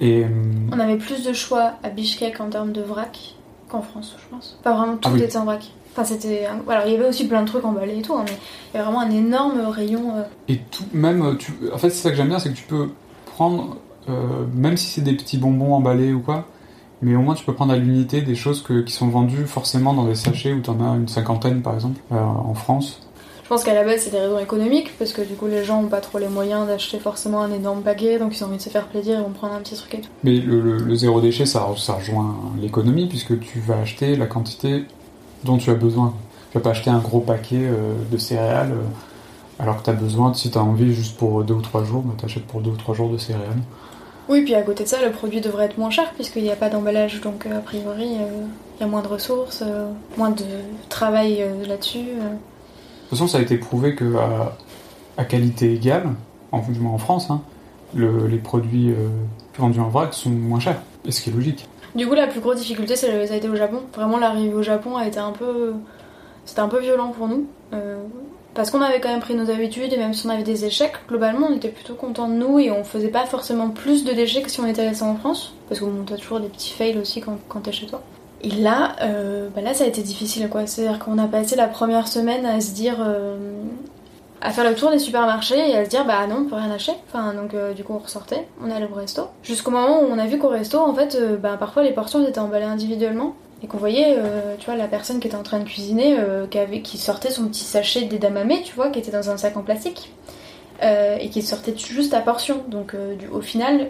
Et, euh, On avait plus de choix à Bishkek en termes de vrac qu'en France, je pense. Pas vraiment tout ah était en vrac. Enfin, c'était. Alors, il y avait aussi plein de trucs emballés et tout, hein, mais il y a vraiment un énorme rayon. Euh. Et tout, même. Tu... En fait, c'est ça que j'aime bien, c'est que tu peux prendre, euh, même si c'est des petits bonbons emballés ou quoi, mais au moins tu peux prendre à l'unité des choses que, qui sont vendues forcément dans des sachets où tu en as une cinquantaine par exemple, euh, en France. Je pense qu'à la base c'est des raisons économiques parce que du coup les gens ont pas trop les moyens d'acheter forcément un énorme paquet donc ils ont envie de se faire plaisir et vont prendre un petit truc et tout. Mais le, zéro déchet ça, ça rejoint l'économie puisque tu vas acheter la quantité dont tu as besoin. Tu vas pas acheter un gros paquet euh, de céréales euh, alors que tu as besoin, si tu as envie juste pour deux ou trois jours, bah, tu achètes pour deux ou trois jours de céréales. Oui, puis à côté de ça, le produit devrait être moins cher puisqu'il n'y a pas d'emballage, donc euh, a priori, il y a moins de ressources, moins de travail là-dessus. De toute façon, ça a été prouvé que à, qualité égale, en, du moins en France, hein, les produits vendus en vrac sont moins chers, et ce qui est logique. Du coup, la plus grosse difficulté, ça a été au Japon. Vraiment, l'arrivée au Japon a été un peu. C'était un peu violent pour nous. Euh, parce qu'on avait quand même pris nos habitudes et même si on avait des échecs, globalement, on était plutôt contents de nous et on faisait pas forcément plus de déchets que si on était resté en France. Parce qu'on a toujours des petits fails aussi quand, quand t'es chez toi. Et là, euh, bah là, ça a été difficile quoi. C'est-à-dire qu'on a passé la première semaine à se dire. Euh, à faire le tour des supermarchés et à se dire bah non on peut rien acheter. Enfin donc euh, du coup on ressortait on allait au resto. Jusqu'au moment où on a vu qu'au resto en fait euh, bah, parfois les portions étaient emballées individuellement. Et qu'on voyait euh, tu vois la personne qui était en train de cuisiner qui, avait, qui sortait son petit sachet d'edamame tu vois qui était dans un sac en plastique et qui sortait juste à portion. Donc du, au final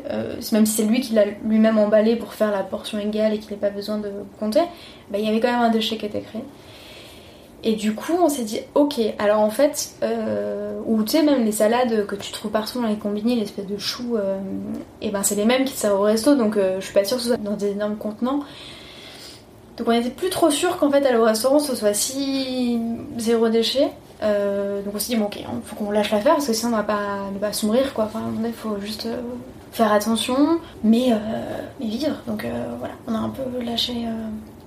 même si c'est lui qui l'a lui-même emballé pour faire la portion égale et qu'il n'ait pas besoin de compter bah, il y avait quand même un déchet qui était créé et du coup, on s'est dit, ok, alors en fait, euh, ou tu sais, même les salades que tu trouves partout dans les combinés, l'espèce de choux, euh, et ben c'est les mêmes qui servent au resto, donc euh, je suis pas sûre que ce soit dans des énormes contenants. Donc on était plus trop sûr qu'en fait, aller au restaurant, ce soit si zéro déchet. donc on s'est dit, bon, ok, faut qu'on lâche l'affaire parce que sinon on va pas, on va sombrer quoi. Enfin, il faut juste faire attention, mais, mais vivre. Donc voilà, on a un peu lâché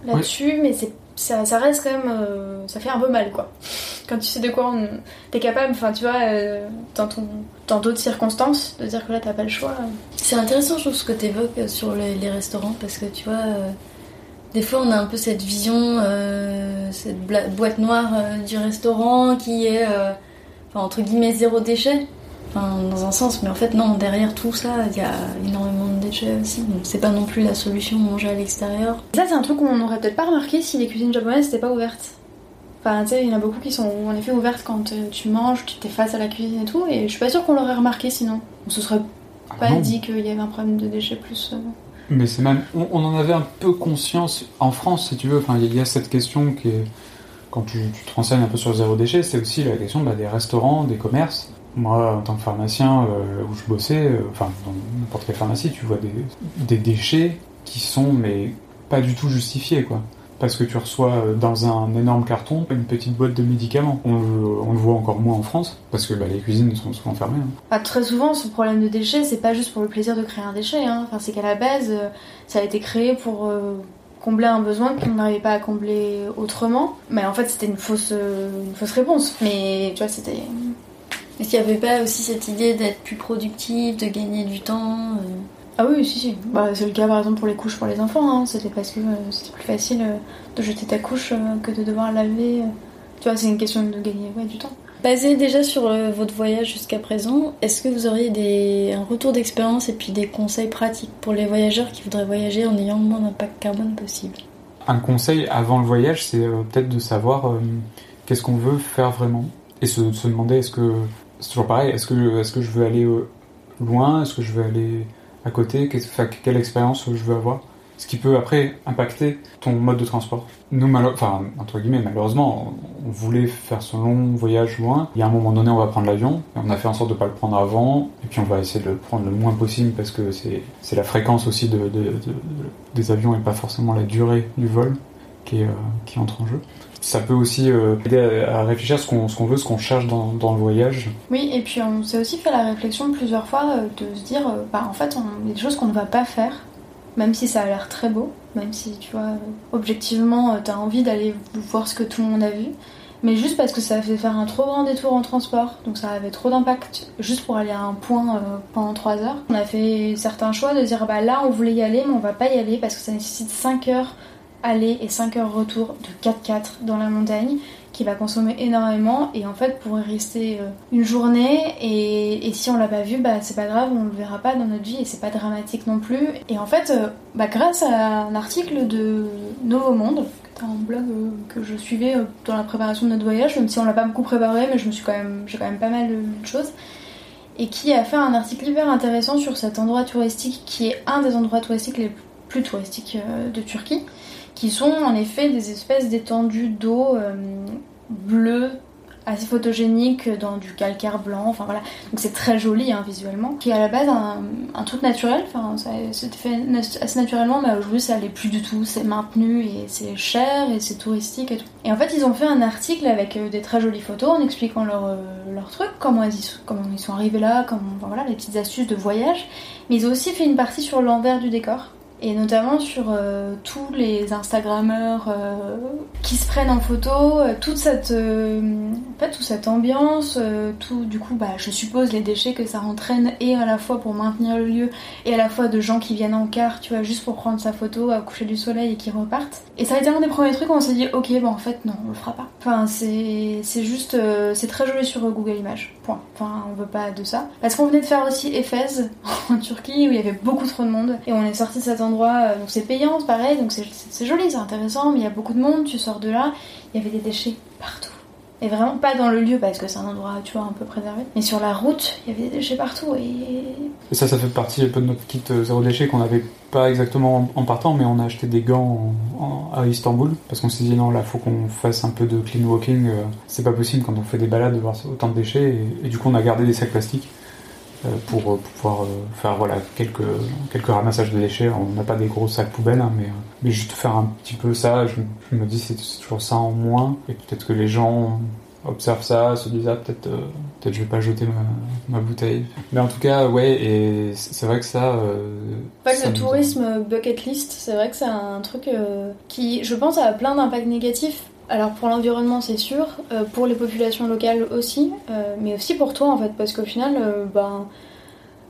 là-dessus, mais c'est ça, reste quand même. Euh, ça fait un peu mal, quoi. Quand tu sais de quoi on... t'es capable, enfin, tu vois, euh, dans, dans d'autres circonstances, de dire que là, t'as pas le choix. C'est intéressant, je trouve, ce que t'évoques sur les, restaurants, parce que tu vois, euh, des fois, on a un peu cette vision, cette boîte noire du restaurant qui est, entre guillemets, zéro déchet. Enfin, dans un sens, mais en fait, non, derrière tout ça, il y a énormément de déchets aussi. Donc, c'est pas non plus la solution manger à l'extérieur. Ça, c'est un truc qu'on n'aurait peut-être pas remarqué si les cuisines japonaises n'étaient pas ouvertes. Enfin, tu sais, il y en a beaucoup qui sont en effet ouvertes quand euh, tu manges, tu t'es face à la cuisine et tout, et je suis pas sûre qu'on l'aurait remarqué sinon. On se serait ah pas dit qu'il y avait un problème de déchets plus. Euh. Mais c'est même. On, en avait un peu conscience en France, si tu veux. Enfin, il y a cette question qui est. Quand tu, te renseignes un peu sur le zéro déchet, c'est aussi la question bah, des restaurants, des commerces moi, en tant que pharmacien euh, où je bossais, euh, enfin dans n'importe quelle pharmacie, tu vois des, des, déchets qui sont mais pas du tout justifiés quoi. Parce que tu reçois euh, dans un énorme carton une petite boîte de médicaments. On, le voit encore moins en France parce que bah, les cuisines sont souvent fermées. Hein. Bah, très souvent, ce problème de déchets, c'est pas juste pour le plaisir de créer un déchet. Hein. Enfin, c'est qu'à la base, ça a été créé pour combler un besoin qu'on n'arrivait pas à combler autrement. Mais en fait, c'était une fausse, une fausse réponse. Mais tu vois, c'était est-ce qu'il n'y avait pas aussi cette idée d'être plus productif, de gagner du temps euh Ah oui, si, si. Bah, c'est le cas par exemple pour les couches pour les enfants. Hein. C'était parce que euh, c'était plus facile euh, de jeter ta couche que de devoir laver. Tu vois, c'est une question de gagner du temps. Basé déjà sur votre voyage jusqu'à présent, est-ce que vous auriez des, un retour d'expérience et puis des conseils pratiques pour les voyageurs qui voudraient voyager en ayant le moins d'impact carbone possible? Un conseil avant le voyage, c'est peut-être de savoir qu'est-ce qu'on veut faire vraiment et se, se demander est-ce que c'est toujours pareil. Est-ce que, est que je veux aller euh, loin? Est-ce que je veux aller à côté? Quelle expérience je veux avoir? Ce qui peut après impacter ton mode de transport. Nous, enfin, entre guillemets, malheureusement, on voulait faire ce long voyage loin. Il y a un moment donné, on va prendre l'avion. On a fait en sorte de ne pas le prendre avant. Et puis, on va essayer de le prendre le moins possible parce que c'est la fréquence aussi de, des avions et pas forcément la durée du vol qui, euh, qui entre en jeu ça peut aussi euh, aider à, réfléchir ce qu'on veut, ce qu'on cherche dans, le voyage. Oui, et puis on s'est aussi fait la réflexion plusieurs fois euh, de se dire, euh, bah, en fait, il y a des choses qu'on ne va pas faire, même si ça a l'air très beau, même si, tu vois, objectivement, tu as envie d'aller voir ce que tout le monde a vu, mais juste parce que ça fait faire un trop grand détour en transport, donc ça avait trop d'impact juste pour aller à un point pendant 3 heures. On a fait certains choix de dire, bah là, on voulait y aller, mais on va pas y aller parce que ça nécessite 5 heures aller et 5 heures retour de 4x4 dans la montagne qui va consommer énormément. Et en fait pour y rester euh, une journée et, si on l'a pas vu bah c'est pas grave on le verra pas dans notre vie et c'est pas dramatique non plus. Et en fait euh, bah, grâce à un article de Nouveau Monde un blog euh, que je suivais dans la préparation de notre voyage même si on l'a pas beaucoup préparé mais je me suis quand même j'ai quand même pas mal de choses et qui a fait un article hyper intéressant sur cet endroit touristique qui est un des endroits touristiques les plus touristiques de Turquie qui sont en effet des espèces d'étendues d'eau euh, bleues assez photogéniques dans du calcaire blanc, enfin voilà, donc c'est très joli hein, visuellement, qui est à la base un, truc naturel, enfin ça s'était fait assez naturellement, mais aujourd'hui ça l'est plus du tout, c'est maintenu et c'est cher et c'est touristique et tout. Et en fait ils ont fait un article avec euh, des très jolies photos en expliquant leur, euh, leur truc, comment ils, comment ils sont arrivés là, comment, voilà, les petites astuces de voyage, mais ils ont aussi fait une partie sur l'envers du décor et notamment sur euh, tous les Instagrammeurs euh, qui se prennent en photo, euh, toute cette, toute cette ambiance, tout du coup, bah, je suppose les déchets que ça entraîne et à la fois pour maintenir le lieu et à la fois de gens qui viennent en car, tu vois, juste pour prendre sa photo à coucher du soleil et qui repartent. Et ça a été un des premiers trucs où on s'est dit, ok, bon en fait non, on le fera pas. Enfin, c'est, c'est juste, c'est très joli sur Google Images. Point. Enfin, on veut pas de ça. Parce qu'on venait de faire aussi Éphèse en Turquie où il y avait beaucoup trop de monde et on est sorti de cet endroit euh, donc c'est payant, pareil, donc c'est joli, c'est intéressant, mais il y a beaucoup de monde, tu sors de là, il y avait des déchets partout. Et vraiment pas dans le lieu parce que c'est un endroit, tu vois, un peu préservé. Mais sur la route, il y avait des déchets partout et... Ça, ça fait partie un peu de notre kit euh, zéro déchet qu'on n'avait pas exactement en partant, mais on a acheté des gants à Istanbul parce qu'on s'est dit non, là, faut qu'on fasse un peu de clean walking. Euh, c'est pas possible quand on fait des balades de voir autant de déchets. et du coup, on a gardé des sacs plastiques. Euh, pour, pouvoir faire voilà, quelques, quelques ramassages de déchets. On n'a pas des gros sacs poubelles, hein, mais, mais juste faire un petit peu ça, je, me dis c'est toujours ça en moins. Et peut-être que les gens observent ça, se disent ah, peut-être euh, peut-être je vais pas jeter ma, ma, bouteille. Mais en tout cas, ouais, et c'est vrai que ça. Euh, pas que le tourisme bucket list, c'est vrai que c'est un truc euh, qui, je pense, a plein d'impacts négatifs. Alors pour l'environnement c'est sûr, pour les populations locales aussi, mais aussi pour toi en fait, parce qu'au final, ben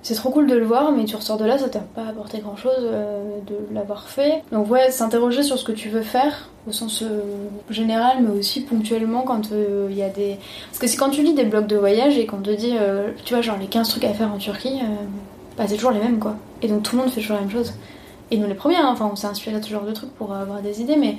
c'est trop cool de le voir, mais tu ressors de là, ça t'a pas apporté grand chose euh, de l'avoir fait. Donc, ouais, s'interroger sur ce que tu veux faire, au sens euh, général, mais aussi ponctuellement quand il euh, y a des. Parce que c'est quand tu lis des blogs de voyage et qu'on te dit, tu vois, genre les 15 trucs à faire en Turquie, bah c'est toujours les mêmes quoi. Et donc tout le monde fait toujours la même chose. Et nous les premiers, hein, enfin, on s'est inspiré de ce genre de trucs pour avoir des idées, mais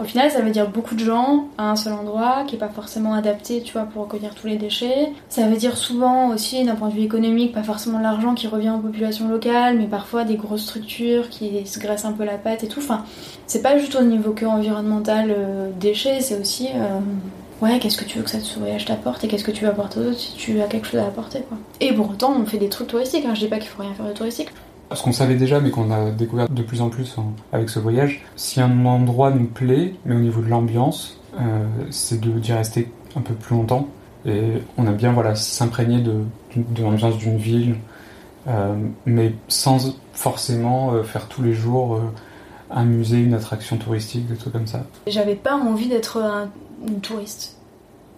au final, ça veut dire beaucoup de gens à un seul endroit, qui est pas forcément adapté, tu vois, pour recueillir tous les déchets. Ça veut dire souvent aussi, d'un point de vue économique, pas forcément l'argent qui revient aux populations locales, mais parfois des grosses structures qui se graissent un peu la patte et tout. Enfin, c'est pas juste au niveau que environnemental, euh, déchets, c'est aussi, euh, ouais, qu'est-ce que tu veux que ce voyage t'apporte et qu'est-ce que tu veux apporter aux autres si tu as quelque chose à apporter, quoi. Et pour autant, on fait des trucs touristiques. Hein. Je dis pas qu'il faut rien faire de touristique ce qu'on savait déjà, mais qu'on a découvert de plus en plus avec ce voyage, si un endroit nous plaît, mais au niveau de l'ambiance, euh, c'est d'y rester un peu plus longtemps. Et on a bien voilà, s'imprégner de, de l'ambiance d'une ville, euh, mais sans forcément euh, faire tous les jours un musée, une attraction touristique, des trucs comme ça. J'avais pas envie d'être un, une touriste.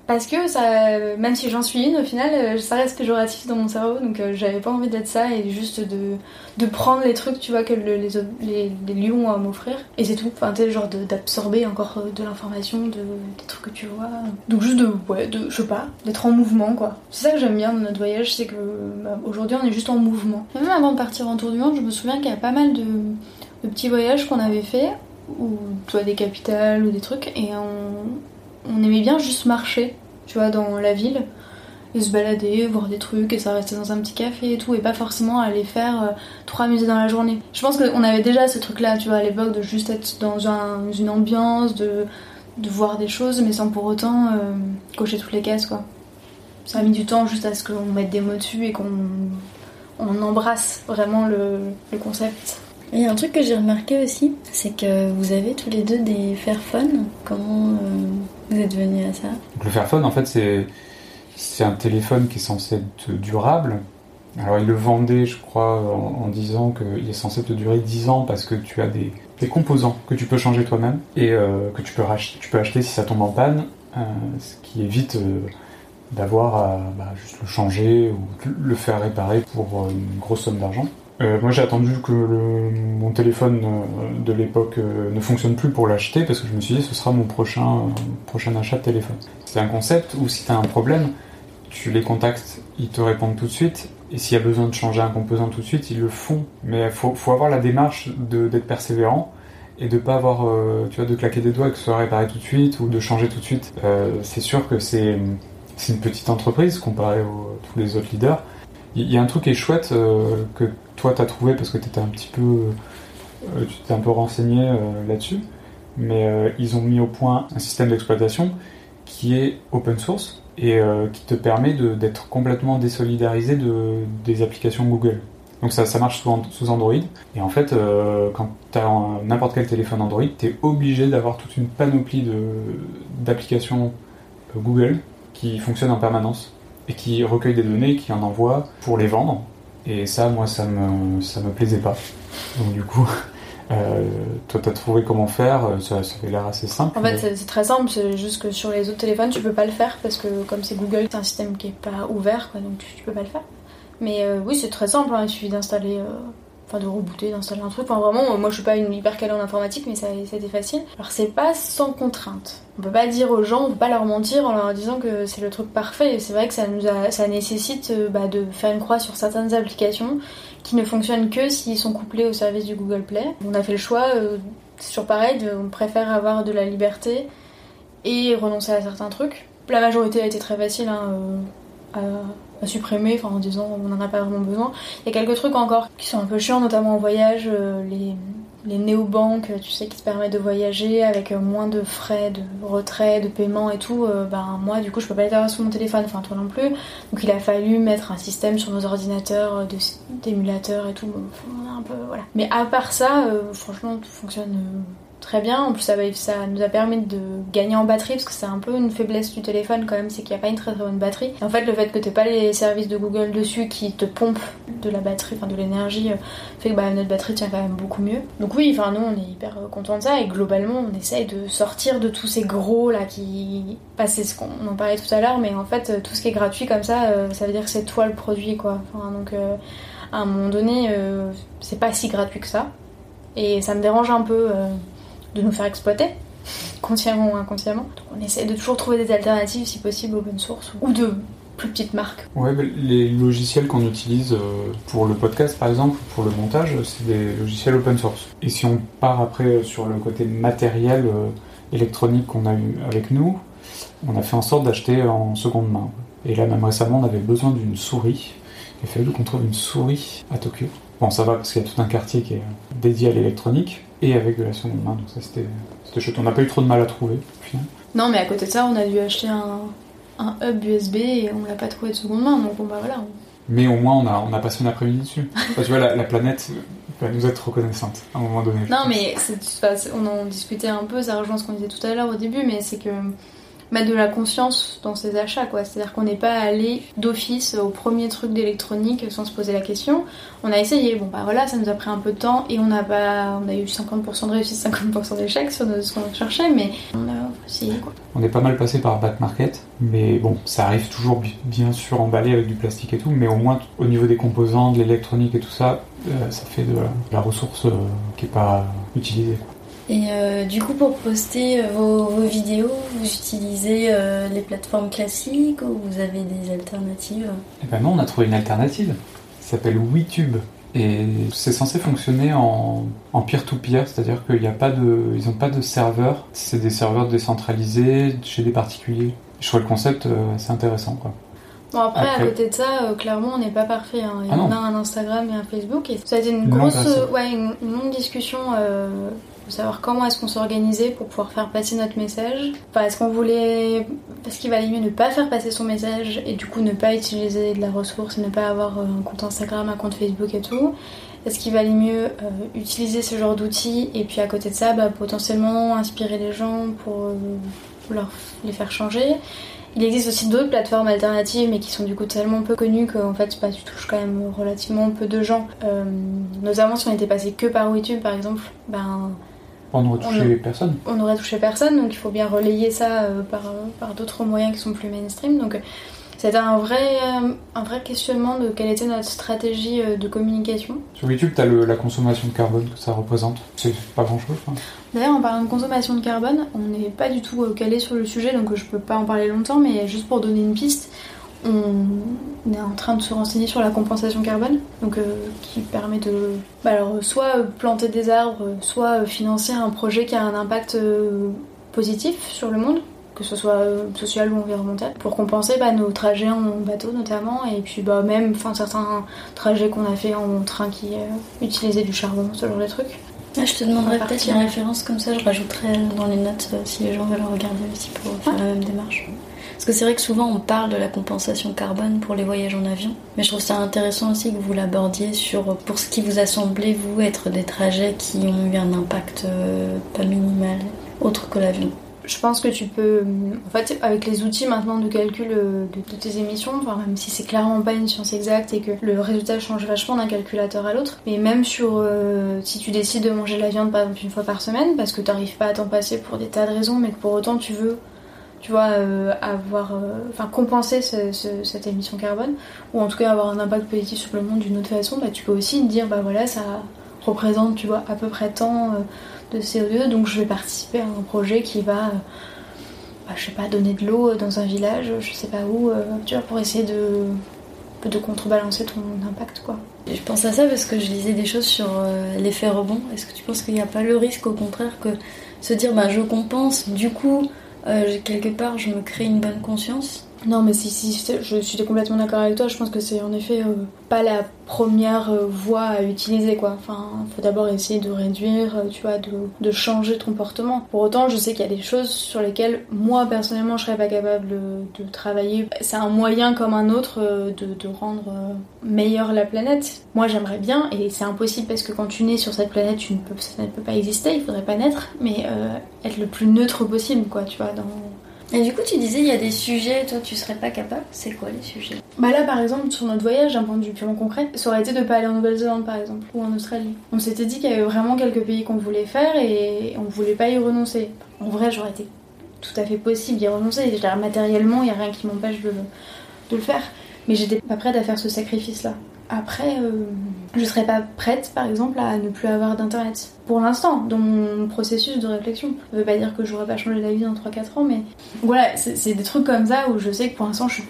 Parce que ça, même si j'en suis une, au final, euh, ça reste péjoratif dans mon cerveau, donc euh, j'avais pas envie d'être ça et juste de, de prendre les trucs, tu vois, que les, les, lieux ont à m'offrir. Et c'est tout. Enfin, tu genre d'absorber encore euh, de l'information, de, des trucs que tu vois. Donc juste de, ouais, de, je sais pas, d'être en mouvement, quoi. C'est ça que j'aime bien dans notre voyage, c'est que bah, aujourd'hui on est juste en mouvement. même avant de partir en tour du monde, je me souviens qu'il y a pas mal de, de petits voyages qu'on avait fait, ou toi des capitales ou des trucs, et on on aimait bien juste marcher, tu vois, dans la ville et se balader, voir des trucs et ça restait dans un petit café et tout et pas forcément aller faire euh, trois musées dans la journée. Je pense qu'on avait déjà ce truc là, tu vois, à l'époque de juste être dans une ambiance, de, de voir des choses mais sans pour autant euh, cocher toutes les cases quoi. Ça a mis du temps juste à ce qu'on mette des mots dessus et qu'on on embrasse vraiment le, le concept. Il y a un truc que j'ai remarqué aussi, c'est que vous avez tous les deux des Fairphone. Comment euh, vous êtes venus à ça Le Fairphone, en fait, c'est un téléphone qui est censé être durable. Alors, il le vendait, je crois, en, disant qu'il est censé te durer 10 ans parce que tu as des, des composants que tu peux changer toi-même et euh, que tu peux, tu peux acheter si ça tombe en panne, euh, ce qui évite d'avoir à bah, juste le changer ou le faire réparer pour une grosse somme d'argent. Euh, moi j'ai attendu que mon téléphone euh, de l'époque euh, ne fonctionne plus pour l'acheter parce que je me suis dit ce sera mon prochain, prochain achat de téléphone. C'est un concept où si tu as un problème, tu les contactes, ils te répondent tout de suite et s'il y a besoin de changer un composant tout de suite, ils le font. Mais il faut, avoir la démarche d'être persévérant et de pas avoir, tu vois, de claquer des doigts et que ce soit réparé tout de suite ou de changer tout de suite. c'est sûr que c'est une petite entreprise comparée aux tous les autres leaders. Il y a un truc qui est chouette que toi t'as trouvé parce que t'étais un petit peu, euh, tu t'es un peu renseigné euh, là-dessus, mais euh, ils ont mis au point un système d'exploitation qui est open source et qui te permet d'être complètement désolidarisé de, des applications Google. Donc ça, ça marche sous, sous Android. Et en fait, quand tu as n'importe quel téléphone Android, tu es obligé d'avoir toute une panoplie d'applications Google qui fonctionnent en permanence et qui recueillent des données, qui en envoient pour les vendre et ça, moi, ça me, ça me plaisait pas. Donc du coup, euh, toi, t'as trouvé comment faire Ça, ça avait l'air assez simple. En fait, c'est très simple. C'est juste que sur les autres téléphones, tu peux pas le faire parce que comme c'est Google, c'est un système qui est pas ouvert, quoi, donc tu, peux pas le faire. Mais euh, oui, c'est très simple. Hein, il suffit d'installer. Euh, enfin de rebooter, d'installer un truc. Enfin vraiment, moi je suis pas une hyper calée en informatique, mais ça, été facile. Alors c'est pas sans contrainte. On peut pas dire aux gens, on peut pas leur mentir en leur disant que c'est le truc parfait. C'est vrai que ça nous a, ça nécessite euh, bah, de faire une croix sur certaines applications qui ne fonctionnent que s'ils sont couplés au service du Google Play. On a fait le choix, euh, c'est toujours pareil, on préfère avoir de la liberté et renoncer à certains trucs. La majorité a été très facile. Hein, euh, à, supprimer, enfin en disant on n'en a pas vraiment besoin. Il y a quelques trucs encore qui sont un peu chiants, notamment en voyage, euh, les, les néobanques, tu sais, qui te permettent de voyager avec euh, moins de frais de retrait, de paiement et tout. Euh, ben moi, du coup, je peux pas les avoir sur mon téléphone, enfin toi non plus. Donc il a fallu mettre un système sur nos ordinateurs d'émulateurs et tout. Mais à part ça, franchement, tout fonctionne très bien. En plus, ça, nous a permis de gagner en batterie parce que c'est un peu une faiblesse du téléphone quand même, c'est qu'il n'y a pas une très très bonne batterie. en fait, le fait que tu pas les services de Google dessus qui te pompent de la batterie, enfin de l'énergie, euh, fait que bah, notre batterie tient quand même beaucoup mieux. Donc oui, enfin nous on est hyper contents de ça et globalement on essaye de sortir de tous ces gros là qui passaient ce qu'on en parlait tout à l'heure, mais en fait tout ce qui est gratuit comme ça, euh, ça veut dire que c'est toi le produit quoi. Donc euh, à un moment donné, c'est pas si gratuit que ça. Et ça me dérange un peu de nous faire exploiter, consciemment ou inconsciemment. On essaie de toujours trouver des alternatives, si possible, open source ou de plus petites marques. Ouais, les logiciels qu'on utilise euh, pour le podcast, par exemple, pour le montage, c'est des logiciels open source. Et si on part après sur le côté matériel euh, électronique qu'on a eu avec nous, on a fait en sorte d'acheter en seconde main. Et là, même récemment, on avait besoin d'une souris. Il a fallu qu'on trouve une souris à Tokyo. Bon, ça va parce qu'il y a tout un quartier qui est dédié à l'électronique et avec de la seconde main. Donc ça, c'était chouette. On n'a pas eu trop de mal à trouver, Non, mais à côté de ça, on a dû acheter un, un hub USB et on l'a pas trouvé de seconde main. Donc bon, bah voilà. Mais au moins, on a, on a passé une après-midi dessus. tu vois, la, planète va nous être reconnaissante à un moment donné. Non, mais on en discutait un peu, ça rejoint ce qu'on disait tout à l'heure au début, mais c'est que mettre de la conscience dans ses achats, quoi. C'est-à-dire qu'on n'est pas allé d'office au premier truc d'électronique sans se poser la question. On a essayé, bon bah voilà, ça nous a pris un peu de temps et on a pas, on a eu 50% de réussite, 50% d'échec sur ce qu'on cherchait, mais on a essayé quoi. On est pas mal passé par Back Market, mais bon, ça arrive toujours bien sûr emballé avec du plastique et tout, mais au moins au niveau des composants, de l'électronique et tout ça, euh, ça fait de la, ressource euh, qui est pas utilisée. Et euh, du coup, pour poster euh, vos, vidéos, vous utilisez euh, les plateformes classiques ou vous avez des alternatives? Eh ben non, on a trouvé une alternative. Ça s'appelle WeTube. Et c'est censé fonctionner en, peer-to-peer, c'est-à-dire qu'ils n'ont pas, de, pas de serveur. C'est des serveurs décentralisés chez des particuliers. Je trouve le concept assez intéressant. Quoi. Bon après, à côté de ça, clairement on n'est pas parfait. Hein. Il y ah en a un Instagram et un Facebook et ça a été une grosse, ouais, une, longue discussion savoir comment est-ce qu'on s'organisait pour pouvoir faire passer notre message. Enfin, est-ce qu'on voulait. Parce qu'il valait mieux ne pas faire passer son message et du coup ne pas utiliser de la ressource ne pas avoir euh, un compte Instagram, un compte Facebook et tout. Est-ce qu'il valait mieux euh, utiliser ce genre d'outils et puis à côté de ça, bah, potentiellement inspirer les gens pour euh, leur, les faire changer? Il existe aussi d'autres plateformes alternatives, mais qui sont du coup tellement peu connues qu'en fait, bah, tu touches quand même relativement peu de gens. notamment si on était passé que par YouTube, par exemple, ben on n'aurait touché personne. On n'aurait touché personne, donc il faut bien relayer ça euh, par, par d'autres moyens qui sont plus mainstream. Donc c'était un vrai, euh, un vrai questionnement de quelle était notre stratégie euh, de communication. Sur YouTube, tu as la consommation de carbone que ça représente. C'est pas grand-chose. D'ailleurs, en parlant de consommation de carbone, on n'est pas du tout calé sur le sujet, donc je peux pas en parler longtemps, mais juste pour donner une piste, on est en train de se renseigner sur la compensation carbone, donc euh, qui permet de, bah alors, soit planter des arbres, soit financer un projet qui a un impact euh, positif sur le monde, que ce soit euh, social ou environnemental, pour compenser bah, nos trajets en bateau notamment, et puis bah, même certains trajets qu'on a fait en train qui utilisaient du charbon, ce genre de trucs. Ah, je te demanderai peut-être une référence comme ça, je rajouterai dans les notes si les gens veulent regarder aussi pour faire la même démarche. Parce que c'est vrai que souvent on parle de la compensation carbone pour les voyages en avion, mais je trouve ça intéressant aussi que vous l'abordiez sur pour ce qui vous a semblé vous être des trajets qui ont eu un impact euh, pas minimal autre que l'avion. Je pense que tu peux, en fait, avec les outils maintenant de calcul euh, de, tes émissions, même si c'est clairement pas une science exacte et que le résultat change vachement d'un calculateur à l'autre, mais même sur euh, si tu décides de manger la viande par exemple une fois par semaine parce que tu n'arrives pas à t'en passer pour des tas de raisons, mais que pour autant tu veux tu vois, euh, avoir, euh, enfin compenser cette émission carbone, ou en tout cas avoir un impact positif sur le monde d'une autre façon, bah, tu peux aussi dire, bah voilà, ça représente, tu vois, à peu près tant euh, de CO2, donc je vais participer à un projet qui va, bah, je sais pas, donner de l'eau dans un village, je sais pas où, tu vois, pour essayer de, de contrebalancer ton impact, quoi. Je pense à ça parce que je lisais des choses sur l'effet rebond. Est-ce que tu penses qu'il n'y a pas le risque, au contraire, que se dire, bah je compense, du coup, quelque part, je me crée une bonne conscience. Non, mais si, si, je suis complètement d'accord avec toi. Je pense que c'est en effet euh, pas la première euh, voie à utiliser, quoi. Enfin, faut d'abord essayer de réduire, euh, tu vois, de, de, changer de comportement. Pour autant, je sais qu'il y a des choses sur lesquelles moi, personnellement, je serais pas capable de, travailler. C'est un moyen comme un autre de, de rendre meilleure la planète. Moi, j'aimerais bien, et c'est impossible parce que quand tu nais sur cette planète, tu ne peux, ça ne peut pas exister, il faudrait pas naître, mais être le plus neutre possible, quoi, tu vois, dans et du coup, tu disais, il y a des sujets, toi, tu serais pas capable. C'est quoi les sujets? Bah là, par exemple, sur notre voyage, d'un point de vue purement concret, ça aurait été de pas aller en Nouvelle-Zélande, par exemple, ou en Australie. On s'était dit qu'il y avait vraiment quelques pays qu'on voulait faire et on voulait pas y renoncer. En vrai, j'aurais été tout à fait possible d'y renoncer. matériellement, il y a rien qui m'empêche de, de le faire. Mais j'étais pas prête à faire ce sacrifice-là. Après, euh, je serais pas prête, par exemple, à ne plus avoir d'internet. Pour l'instant, dans mon processus de réflexion. Ça veut pas dire que j'aurais pas changé la vie dans 3-4 ans, mais voilà, c'est des trucs comme ça où je sais que pour l'instant, je suis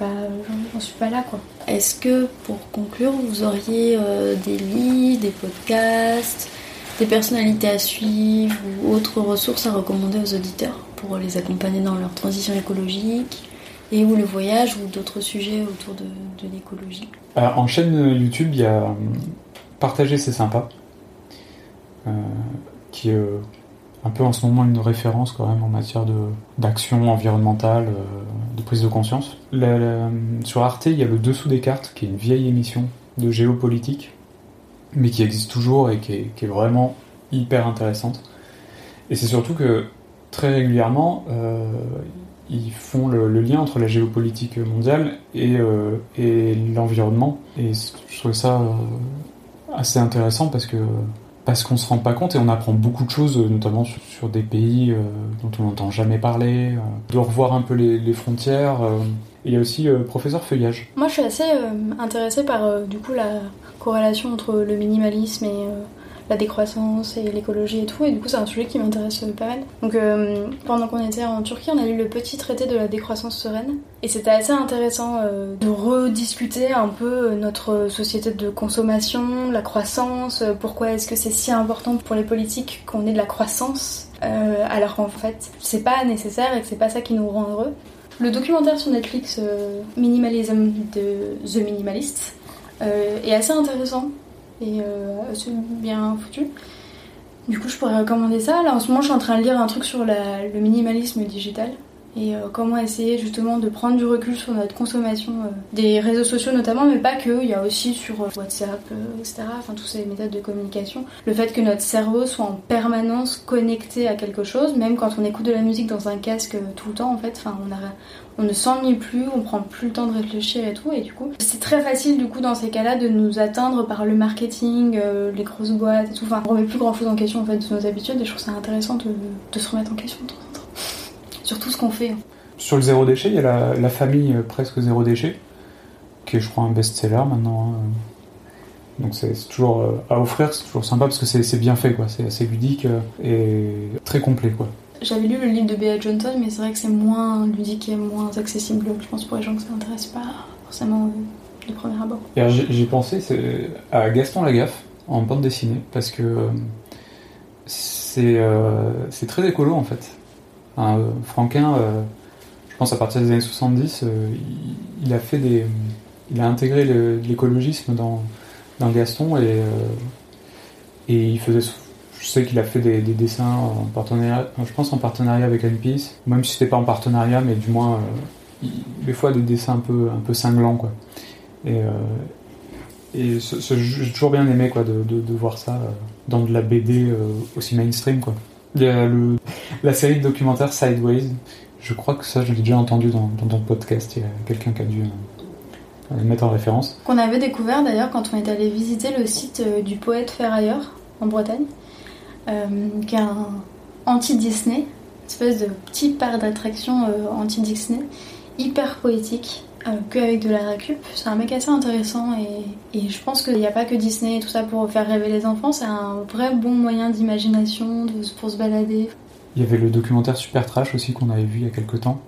j'en suis pas là, quoi. Est-ce que, pour conclure, vous auriez euh, des livres, des podcasts, des personnalités à suivre ou autres ressources à recommander aux auditeurs pour les accompagner dans leur transition écologique? Et ou le voyage ou d'autres sujets autour de, l'écologie. Euh, en chaîne YouTube, il y a euh, Partager c'est sympa, euh, qui est un peu en ce moment une référence quand même en matière d'action environnementale, de prise de conscience. sur Arte, il y a le Dessous des cartes, qui est une vieille émission de géopolitique, mais qui existe toujours et qui est, qui est vraiment hyper intéressante. Et c'est surtout que très régulièrement, ils font le, lien entre la géopolitique mondiale et, euh, et l'environnement. Et je trouve ça euh, assez intéressant parce que parce qu'on se rend pas compte et on apprend beaucoup de choses, notamment sur, des pays euh, dont on n'entend jamais parler, de revoir un peu les, frontières. il y a aussi professeur Feuillage. Moi, je suis assez intéressée par du coup la corrélation entre le minimalisme et la décroissance et l'écologie et tout. Et du coup, c'est un sujet qui m'intéresse pas mal. Donc, euh, pendant qu'on était en Turquie, on a lu le petit traité de la décroissance sereine. Et c'était assez intéressant euh, de rediscuter un peu notre société de consommation, la croissance, euh, pourquoi est-ce que c'est si important pour les politiques qu'on ait de la croissance, alors qu'en fait, c'est pas nécessaire et que c'est pas ça qui nous rend heureux. Le documentaire sur Netflix, Minimalism de The Minimalist, est assez intéressant et euh, c'est bien foutu. Du coup, je pourrais recommander ça. Là, en ce moment, je suis en train de lire un truc sur le minimalisme digital et euh, comment essayer justement de prendre du recul sur notre consommation euh, des réseaux sociaux notamment, mais pas que. Il y a aussi sur WhatsApp, etc. Enfin, toutes ces méthodes de communication. Le fait que notre cerveau soit en permanence connecté à quelque chose, même quand on écoute de la musique dans un casque tout le temps, en fait. Enfin, on ne s'ennuie plus, on prend plus le temps de réfléchir et tout, et du coup, c'est très facile du coup dans ces cas-là de nous atteindre par le marketing, euh, les grosses boîtes et tout. Enfin, on remet plus grand-chose en question en fait de nos habitudes, et je trouve ça intéressant de, se remettre en question. Sur tout ce qu'on fait. Sur le zéro déchet, il y a la, famille euh, presque zéro déchet, qui est je crois un best-seller maintenant. Hein. Donc c'est toujours euh, à offrir, c'est toujours sympa parce que c'est bien fait, quoi. C'est assez ludique et très complet, quoi. J'avais lu le livre de Bea Johnson, mais c'est vrai que c'est moins ludique et moins accessible, je pense, pour les gens que ça n'intéresse pas forcément de premier abord. J'ai pensé à Gaston Lagaffe en bande dessinée, parce que euh, euh, c'est très écolo en fait. Euh, Franquin, je pense à partir des années 70, il, a fait des, il a intégré l'écologisme dans, Gaston et, il faisait je sais qu'il a fait des, dessins en partenariat, je pense en partenariat avec Greenpeace, même si c'était pas en partenariat, mais du moins euh, des fois des dessins un peu un peu cinglants quoi. Et, euh, j'ai toujours bien aimé quoi de, voir ça euh, dans de la BD aussi mainstream quoi. Il y a le, la série de documentaires Sideways. Je crois que ça je l'ai déjà entendu dans, dans ton podcast. Il y a quelqu'un qui a dû le mettre en référence. Qu'on avait découvert d'ailleurs quand on est allé visiter le site du poète Ferrailleur en Bretagne. Euh, qui est un anti-Disney, espèce de petit parc d'attraction euh, anti-Disney, hyper poétique, euh, qu'avec de la récup. C'est un mec assez intéressant et, et je pense qu'il n'y a pas que Disney et tout ça pour faire rêver les enfants, c'est un vrai bon moyen d'imagination pour se balader. Il y avait le documentaire Super Trash aussi qu'on avait vu il y a quelques temps.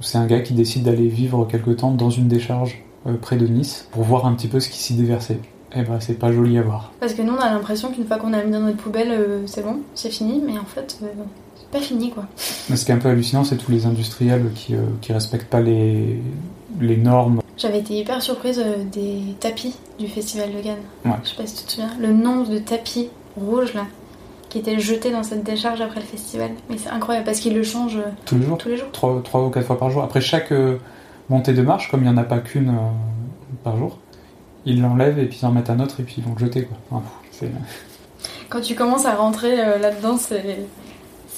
C'est un gars qui décide d'aller vivre quelque temps dans une décharge près de Nice pour voir un petit peu ce qui s'y déversait. eh ben, c'est pas joli à voir. Parce que nous, on a l'impression qu'une fois qu'on a mis dans notre poubelle, euh, c'est bon, c'est fini, mais en fait, euh, c'est pas fini quoi. Mais ce qui est un peu hallucinant, c'est tous les industriels qui, euh, qui respectent pas les, les normes. J'avais été hyper surprise euh, des tapis du Festival de Cannes. Ouais. Je sais pas si tu te souviens, le nombre de tapis rouges là qui étaient jetés dans cette décharge après le festival. Mais c'est incroyable parce qu'ils le changent euh, Tous les jours? tous les jours. trois, trois ou quatre fois par jour. Après chaque euh, montée de marche, comme il n'y en a pas qu'une euh, par jour, ils l'enlèvent et puis ils en mettent un autre et puis ils vont le jeter. Quoi. Enfin, Quand tu commences à rentrer euh, là-dedans, c'est.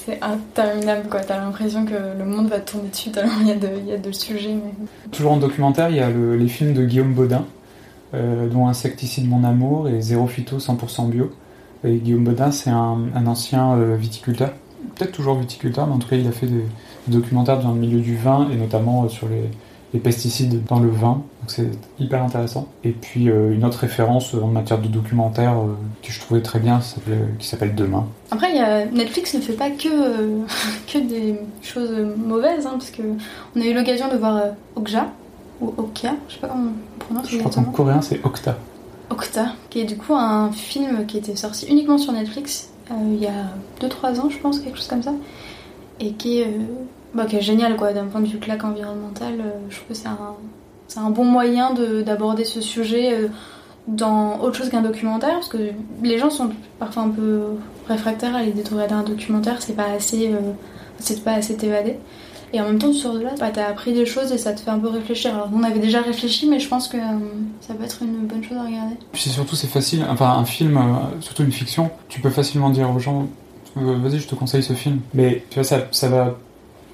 C'est interminable quoi, t'as l'impression que le monde va te tomber dessus tellement il y a de, il y a de sujets. Toujours en documentaire, il y a le- les films de Guillaume Baudin, euh, dont Insecticide Mon Amour et Zéro Phyto 100% bio. Et Guillaume Baudin, c'est un, un ancien euh, viticulteur, peut-être toujours viticulteur, mais en tout cas, il a fait des, des documentaires dans le milieu du vin et notamment euh, sur les, les pesticides dans le vin. Donc c'est hyper intéressant. Et puis euh, une autre référence en matière de documentaire euh, que je trouvais très bien, qui s'appelle Demain. Après, y a... Netflix ne fait pas que, euh, que des choses mauvaises, hein, parce que on a eu l'occasion de voir euh, Okja, ou Okja, je sais pas comment on prononce Je crois qu'en exactement. coréen, c'est Octa. Okta, qui est du coup un film qui était sorti uniquement sur Netflix euh, il y a 2-3 ans, je pense, quelque chose comme ça, et qui est, euh, bah, qui est génial quoi, d'un point de vue claque environnemental. euh, je trouve que c'est un, c'est un bon moyen de- d'aborder ce sujet euh, dans autre chose qu'un documentaire, parce que les gens sont parfois un peu réfractaires à l'idée de regarder un documentaire, c'est pas assez, euh, c'est pas assez t'évader. Et en même temps, tu sors de là, bah, t'as appris des choses et ça te fait un peu réfléchir. Alors, on avait déjà réfléchi, mais je pense que ça peut être une bonne chose à regarder. Puis surtout, c'est facile. Enfin, un film, surtout une fiction, tu peux facilement dire aux gens vas-y, je te conseille ce film. Mais tu vois, ça, ça va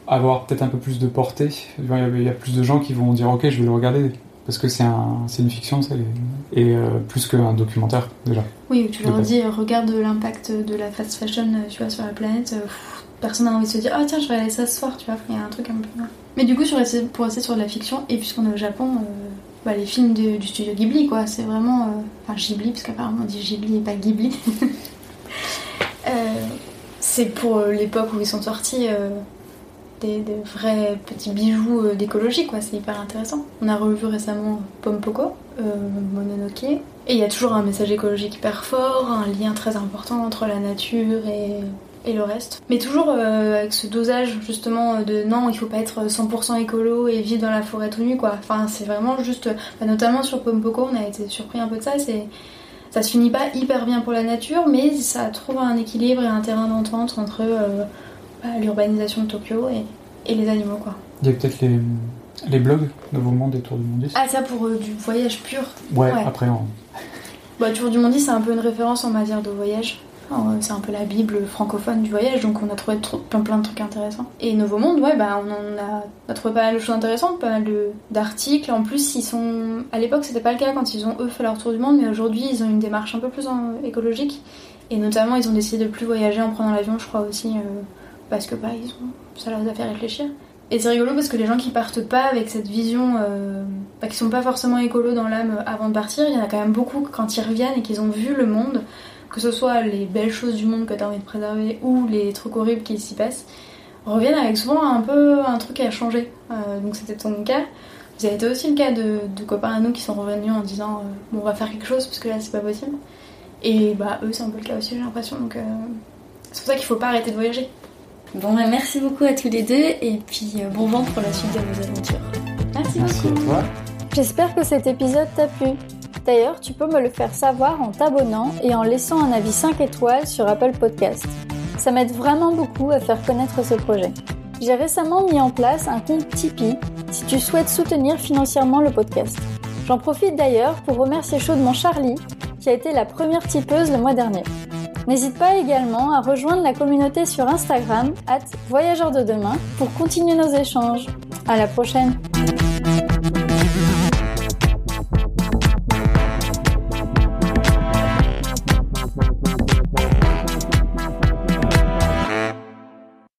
avoir peut-être un peu plus de portée. Il y a- il y a plus de gens qui vont dire ok, je vais le regarder. Parce que c'est un, une fiction, c'est- et euh, plus qu'un documentaire, déjà. Oui, tu leur dis, regarde l'impact de la fast fashion euh, tu vois, sur la planète. euh, pff, personne n'a envie de se dire, ah tiens, je vais aller ça ce soir, tu vois. Il y a un truc un peu. Mais du coup, sur pour rester sur de la fiction, et puisqu'on est au Japon, euh, bah, les films de- du studio Ghibli, quoi, c'est vraiment. euh, Enfin, Ghibli, parce qu'apparemment on dit Ghibli et pas Ghibli. Euh, c'est pour l'époque où ils sont sortis. euh, des, vrais petits bijoux euh, d'écologie, quoi. C'est hyper intéressant. On a revu récemment Pompoko, euh, Mononoke. Et il y a toujours un message écologique hyper fort, un lien très important entre la nature et, et le reste. Mais toujours euh, avec ce dosage, justement, de non, il faut pas être 100% écolo et vivre dans la forêt tout nu, quoi. Enfin, c'est vraiment juste. bah, notamment sur Pompoko, on a été surpris un peu de ça. C'est. Ça se finit pas hyper bien pour la nature, mais ça trouve un équilibre et un terrain d'entente entre l'urbanisation de Tokyo et, et les animaux, quoi. Il y a peut-être les, les blogs Nouveau Monde et Tour du Monde. Ah, ça pour euh, du voyage pur. ouais, ouais. après, on... Bah, Tour du Monde, c'est un peu une référence en matière de voyage. Euh, C'est un peu la bible francophone du voyage, donc on a trouvé trop- plein, plein de trucs intéressants. Et Nouveau Monde, ouais, bah, on en a, on a trouvé pas mal de choses intéressantes, pas mal de- d'articles. En plus, ils sont. À l'époque, c'était pas le cas quand ils ont eux fait leur tour du monde, mais aujourd'hui, ils ont une démarche un peu plus en- écologique. Et notamment, ils ont décidé de plus voyager en prenant l'avion, je crois aussi, euh, parce que bah, ils ont... ça leur a fait réfléchir. Et c'est rigolo parce que les gens qui partent pas avec cette vision, euh, bah, qui sont pas forcément écolos dans l'âme avant de partir, il y en a quand même beaucoup quand ils reviennent et qu'ils ont vu le monde, que ce soit les belles choses du monde que tu as envie de préserver ou les trucs horribles qui s'y passent, reviennent avec souvent un peu un truc à changer. Euh, donc c'était ton cas. Ça a été aussi le cas de, copains à nous qui sont revenus en disant euh, on va faire quelque chose parce que là c'est pas possible. Et bah eux c'est un peu le cas aussi j'ai l'impression donc euh, c'est pour ça qu'il faut pas arrêter de voyager. Bon, bah, merci beaucoup à tous les deux et puis euh, bon vent pour la suite de vos aventures. Merci. Merci à toi. J'espère que cet épisode t'a plu. D'ailleurs, tu peux me le faire savoir en t'abonnant et en laissant un avis 5 étoiles sur Apple Podcast. Ça m'aide vraiment beaucoup à faire connaître ce projet. J'ai récemment mis en place un compte Tipeee si tu souhaites soutenir financièrement le podcast. J'en profite d'ailleurs pour remercier chaudement Charlie, qui a été la première tipeuse le mois dernier. N'hésite pas également à rejoindre la communauté sur Instagram, at voyageurs de demain, pour continuer nos échanges. À la prochaine!